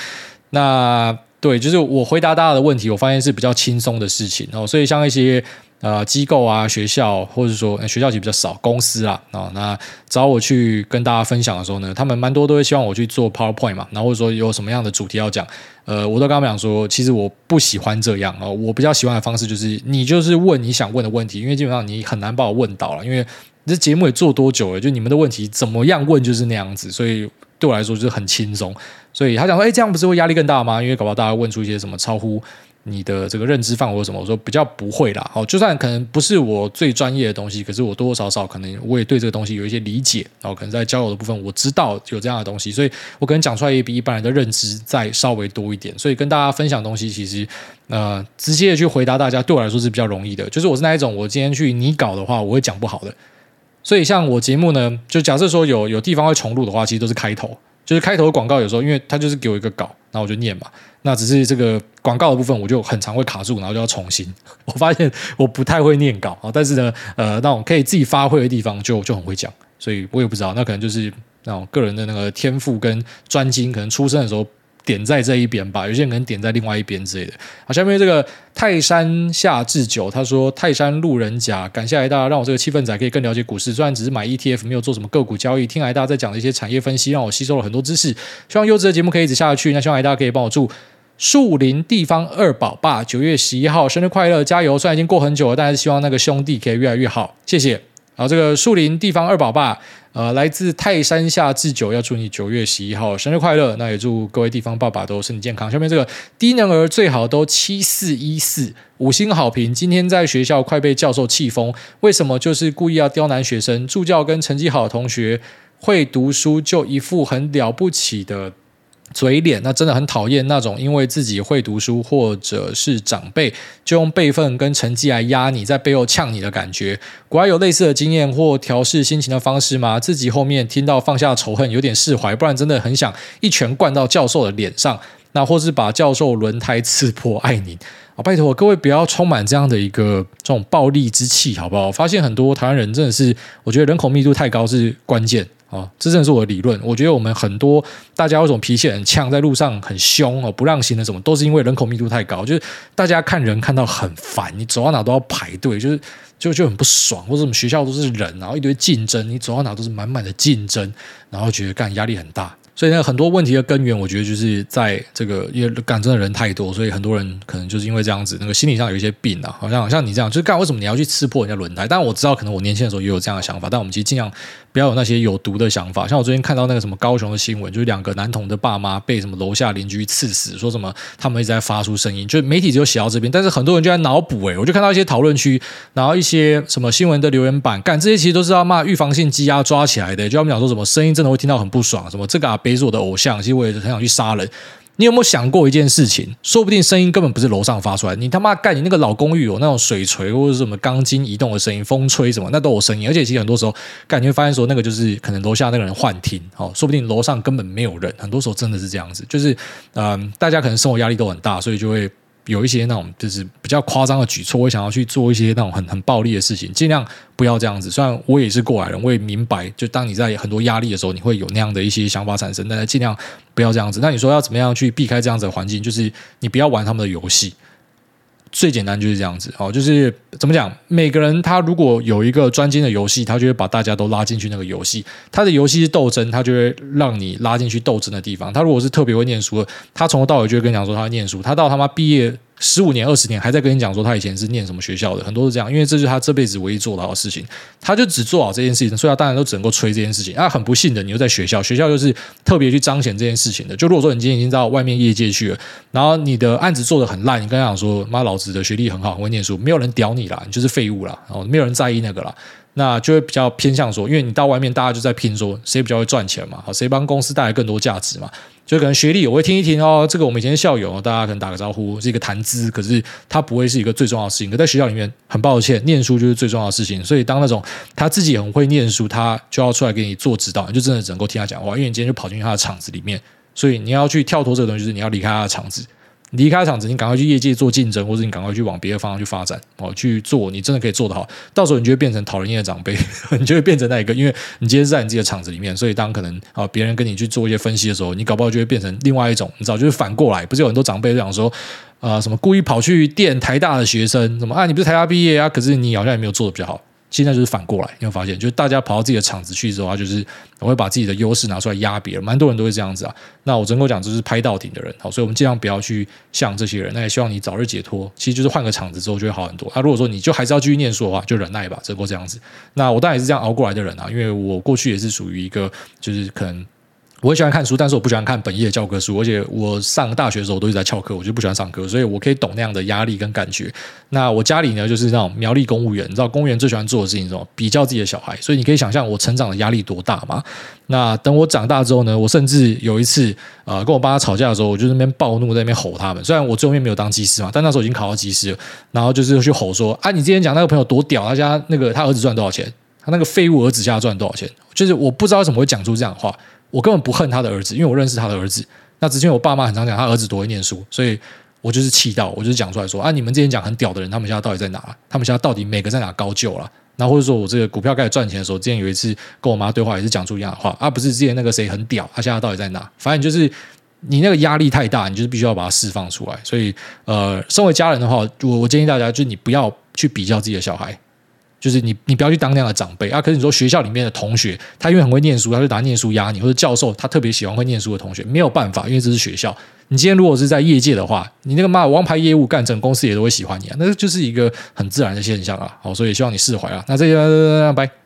那对，就是我回答大家的问题，我发现是比较轻松的事情哦。所以像一些呃机构啊、学校，或者说学校其实比较少，公司啊，哦，那找我去跟大家分享的时候呢，他们蛮多都会希望我去做 PowerPoint 嘛，然后或者说有什么样的主题要讲，呃，我都跟他们讲说，其实我不喜欢这样哦，我比较喜欢的方式就是你就是问你想问的问题，因为基本上你很难把我问倒了，因为这节目也做多久了，就你们的问题怎么样问就是那样子，所以对我来说就是很轻松。所以他讲说，哎，这样不是会压力更大吗？因为搞不好大家问出一些什么超乎你的这个认知范围什么，我说比较不会啦。哦，就算可能不是我最专业的东西，可是我多多少少可能我也对这个东西有一些理解。然后可能在交友的部分，我知道有这样的东西，所以我可能讲出来也比一般人的认知再稍微多一点。所以跟大家分享东西，其实呃，直接的去回答大家，对我来说是比较容易的。就是我是那一种，我今天去拟稿的话，我会讲不好的。所以像我节目呢，就假设说有有地方会重录的话，其实都是开头。就是开头的广告，有时候因为他就是给我一个稿，然后我就念嘛。那只是这个广告的部分，我就很常会卡住，然后就要重新。我发现我不太会念稿啊，但是呢，呃，那种可以自己发挥的地方就就很会讲，所以我也不知道，那可能就是那种个人的那个天赋跟专精，可能出生的时候。点在这一边吧，有些人可能点在另外一边之类的。好，下面这个泰山下智久，他说：“泰山路人甲，感谢癌大让我这个气氛仔可以更了解股市。虽然只是买 ETF，没有做什么个股交易，听癌大在讲的一些产业分析，让我吸收了很多知识。希望优质的节目可以一直下去。那希望癌大可以帮我祝树林地方二宝爸九月十一号生日快乐，加油！虽然已经过很久了，但是希望那个兄弟可以越来越好。谢谢。好，这个树林地方二宝爸。”呃，来自泰山下智久，要祝你九月十一号生日快乐。那也祝各位地方爸爸都身体健康。下面这个低能儿最好都七四一四五星好评。今天在学校快被教授气疯，为什么就是故意要刁难学生？助教跟成绩好的同学会读书，就一副很了不起的嘴脸，那真的很讨厌那种因为自己会读书或者是长辈就用辈分跟成绩来压你，在背后呛你的感觉。国外有类似的经验或调试心情的方式吗？自己后面听到放下仇恨，有点释怀，不然真的很想一拳灌到教授的脸上，那或是把教授轮胎刺破。爱你 啊，拜托各位不要充满这样的一个这种暴力之气，好不好？发现很多台湾人真的是，我觉得人口密度太高是关键。哦，这真的是我的理论。我觉得我们很多大家为什么脾气很呛，在路上很凶哦，不让行的什么，都是因为人口密度太高。就是大家看人看到很烦，你走到哪都要排队，就是就就很不爽。或者什么学校都是人，然后一堆竞争，你走到哪都是满满的竞争，然后觉得干压力很大。所以呢，很多问题的根源，我觉得就是在这个，因为干真的人太多，所以很多人可能就是因为这样子，那个心理上有一些病啊，好像好像你这样，就是干为什么你要去刺破人家轮胎？但我知道，可能我年轻的时候也有这样的想法，但我们其实尽量不要有那些有毒的想法。像我最近看到那个什么高雄的新闻，就是两个男童的爸妈被什么楼下邻居刺死，说什么他们一直在发出声音，就媒体只有写到这边，但是很多人就在脑补诶，我就看到一些讨论区，然后一些什么新闻的留言板，干这些其实都是要骂预防性羁押抓起来的，就他们讲说什么声音真的会听到很不爽，什么这个阿北是我的偶像。其实我也是很想去杀人。你有没有想过一件事情？说不定声音根本不是楼上发出来，你他妈干你那个老公寓有那种水锤或者什么钢筋移动的声音，风吹什么那都有声音。而且其实很多时候，干你会发现说那个就是可能楼下那个人幻听，哦，说不定楼上根本没有人。很多时候真的是这样子，就是嗯、大家可能生活压力都很大，所以就会。有一些那种就是比较夸张的举措，我想要去做一些那种很很暴力的事情，尽量不要这样子。虽然我也是过来人，我也明白，就当你在很多压力的时候，你会有那样的一些想法产生，但是尽量不要这样子。那你说要怎么样去避开这样子的环境？就是你不要玩他们的游戏。最简单就是这样子哦，就是怎么讲？每个人他如果有一个专精的游戏，他就会把大家都拉进去那个游戏。他的游戏是斗争，他就会让你拉进去斗争的地方。他如果是特别会念书的，他从头到尾就会跟你讲说他念书。他到他妈毕业。十五年、二十年还在跟你讲说他以前是念什么学校的，很多是这样，因为这是他这辈子唯一做到的事情，他就只做好这件事情，所以他当然都只能够吹这件事情。那很不幸的，你又在学校，学校就是特别去彰显这件事情的。就如果说你今天已经到外面业界去了，然后你的案子做得很烂，你跟他讲说妈老子的学历很好，很会念书，没有人屌你啦，你就是废物啦，然后没有人在意那个啦。那就会比较偏向说，因为你到外面，大家就在拼说谁比较会赚钱嘛，好，谁帮公司带来更多价值嘛。就可能学历我会听一听哦，这个我们以前校友，大家可能打个招呼，是一个谈资，可是他不会是一个最重要的事情。可在学校里面，很抱歉，念书就是最重要的事情。所以当那种他自己很会念书，他就要出来给你做指导，你就真的只能够听他讲话，因为你今天就跑进去他的场子里面，所以你要去跳脱这个东西，就是你要离开他的场子。离开场子，你赶快去业界做竞争，或者你赶快去往别的方向去发展哦，去做你真的可以做得好。到时候你就会变成讨人厌的长辈，你就会变成那一个，因为你今天在你自己的场子里面，所以当可能啊别人跟你去做一些分析的时候，你搞不好就会变成另外一种，你知道，就是反过来。不是有很多长辈都讲说啊、什么故意跑去电台大的学生，什么啊，你不是台大毕业啊，可是你好像也没有做的比较好。现在就是反过来，你会发现，就是大家跑到自己的场子去之后，他就是我会把自己的优势拿出来压别人，蛮多人都会这样子啊。那我真够讲，就是拍到顶的人，好，所以我们尽量不要去像这些人。那也希望你早日解脱。其实就是换个场子之后就会好很多。那、啊、如果说你就还是要继续念书的话，就忍耐吧，真够这样子。那我当然也是这样熬过来的人啊，因为我过去也是属于一个，就是可能。我很喜欢看书，但是我不喜欢看本业教科书，而且我上大学的时候我都一直在翘课，我就不喜欢上课，所以我可以懂那样的压力跟感觉。那我家里呢，就是那种苗栗公务员，你知道公务员最喜欢做的事情是什么？比较自己的小孩，所以你可以想象我成长的压力多大嘛。那等我长大之后呢，我甚至有一次、呃，跟我爸妈吵架的时候，我就那边暴怒，在那边吼他们。虽然我最后面没有当技师嘛，但那时候已经考到技师了，然后就是去吼说：“啊，你之前讲那个朋友多屌，他家那个他儿子赚多少钱？他那个废物儿子家赚多少钱？”就是我不知道为什么会讲出这样的话。我根本不恨他的儿子，因为我认识他的儿子。那之前我爸妈很常讲他儿子多会念书，所以我就是气到，我就是讲出来说啊，你们之前讲很屌的人，他们现在到底在哪？他们现在到底每个在哪高就了？然后或者说我这个股票开始赚钱的时候，之前有一次跟我妈对话，也是讲出一样的话啊，不是之前那个谁很屌，他现在到底在哪？反正就是你那个压力太大，你就是必须要把它释放出来。所以呃，身为家人的话，我我建议大家，就是你不要去比较自己的小孩。就是你，你不要去当那样的长辈啊！可是你说学校里面的同学，他因为很会念书，他就拿念书压你，或者教授他特别喜欢会念书的同学，没有办法，因为这是学校。你今天如果是在业界的话，你那个妈王牌业务干成公司也都会喜欢你啊，那就是一个很自然的现象啊。好，所以希望你释怀啊。那这个拜拜。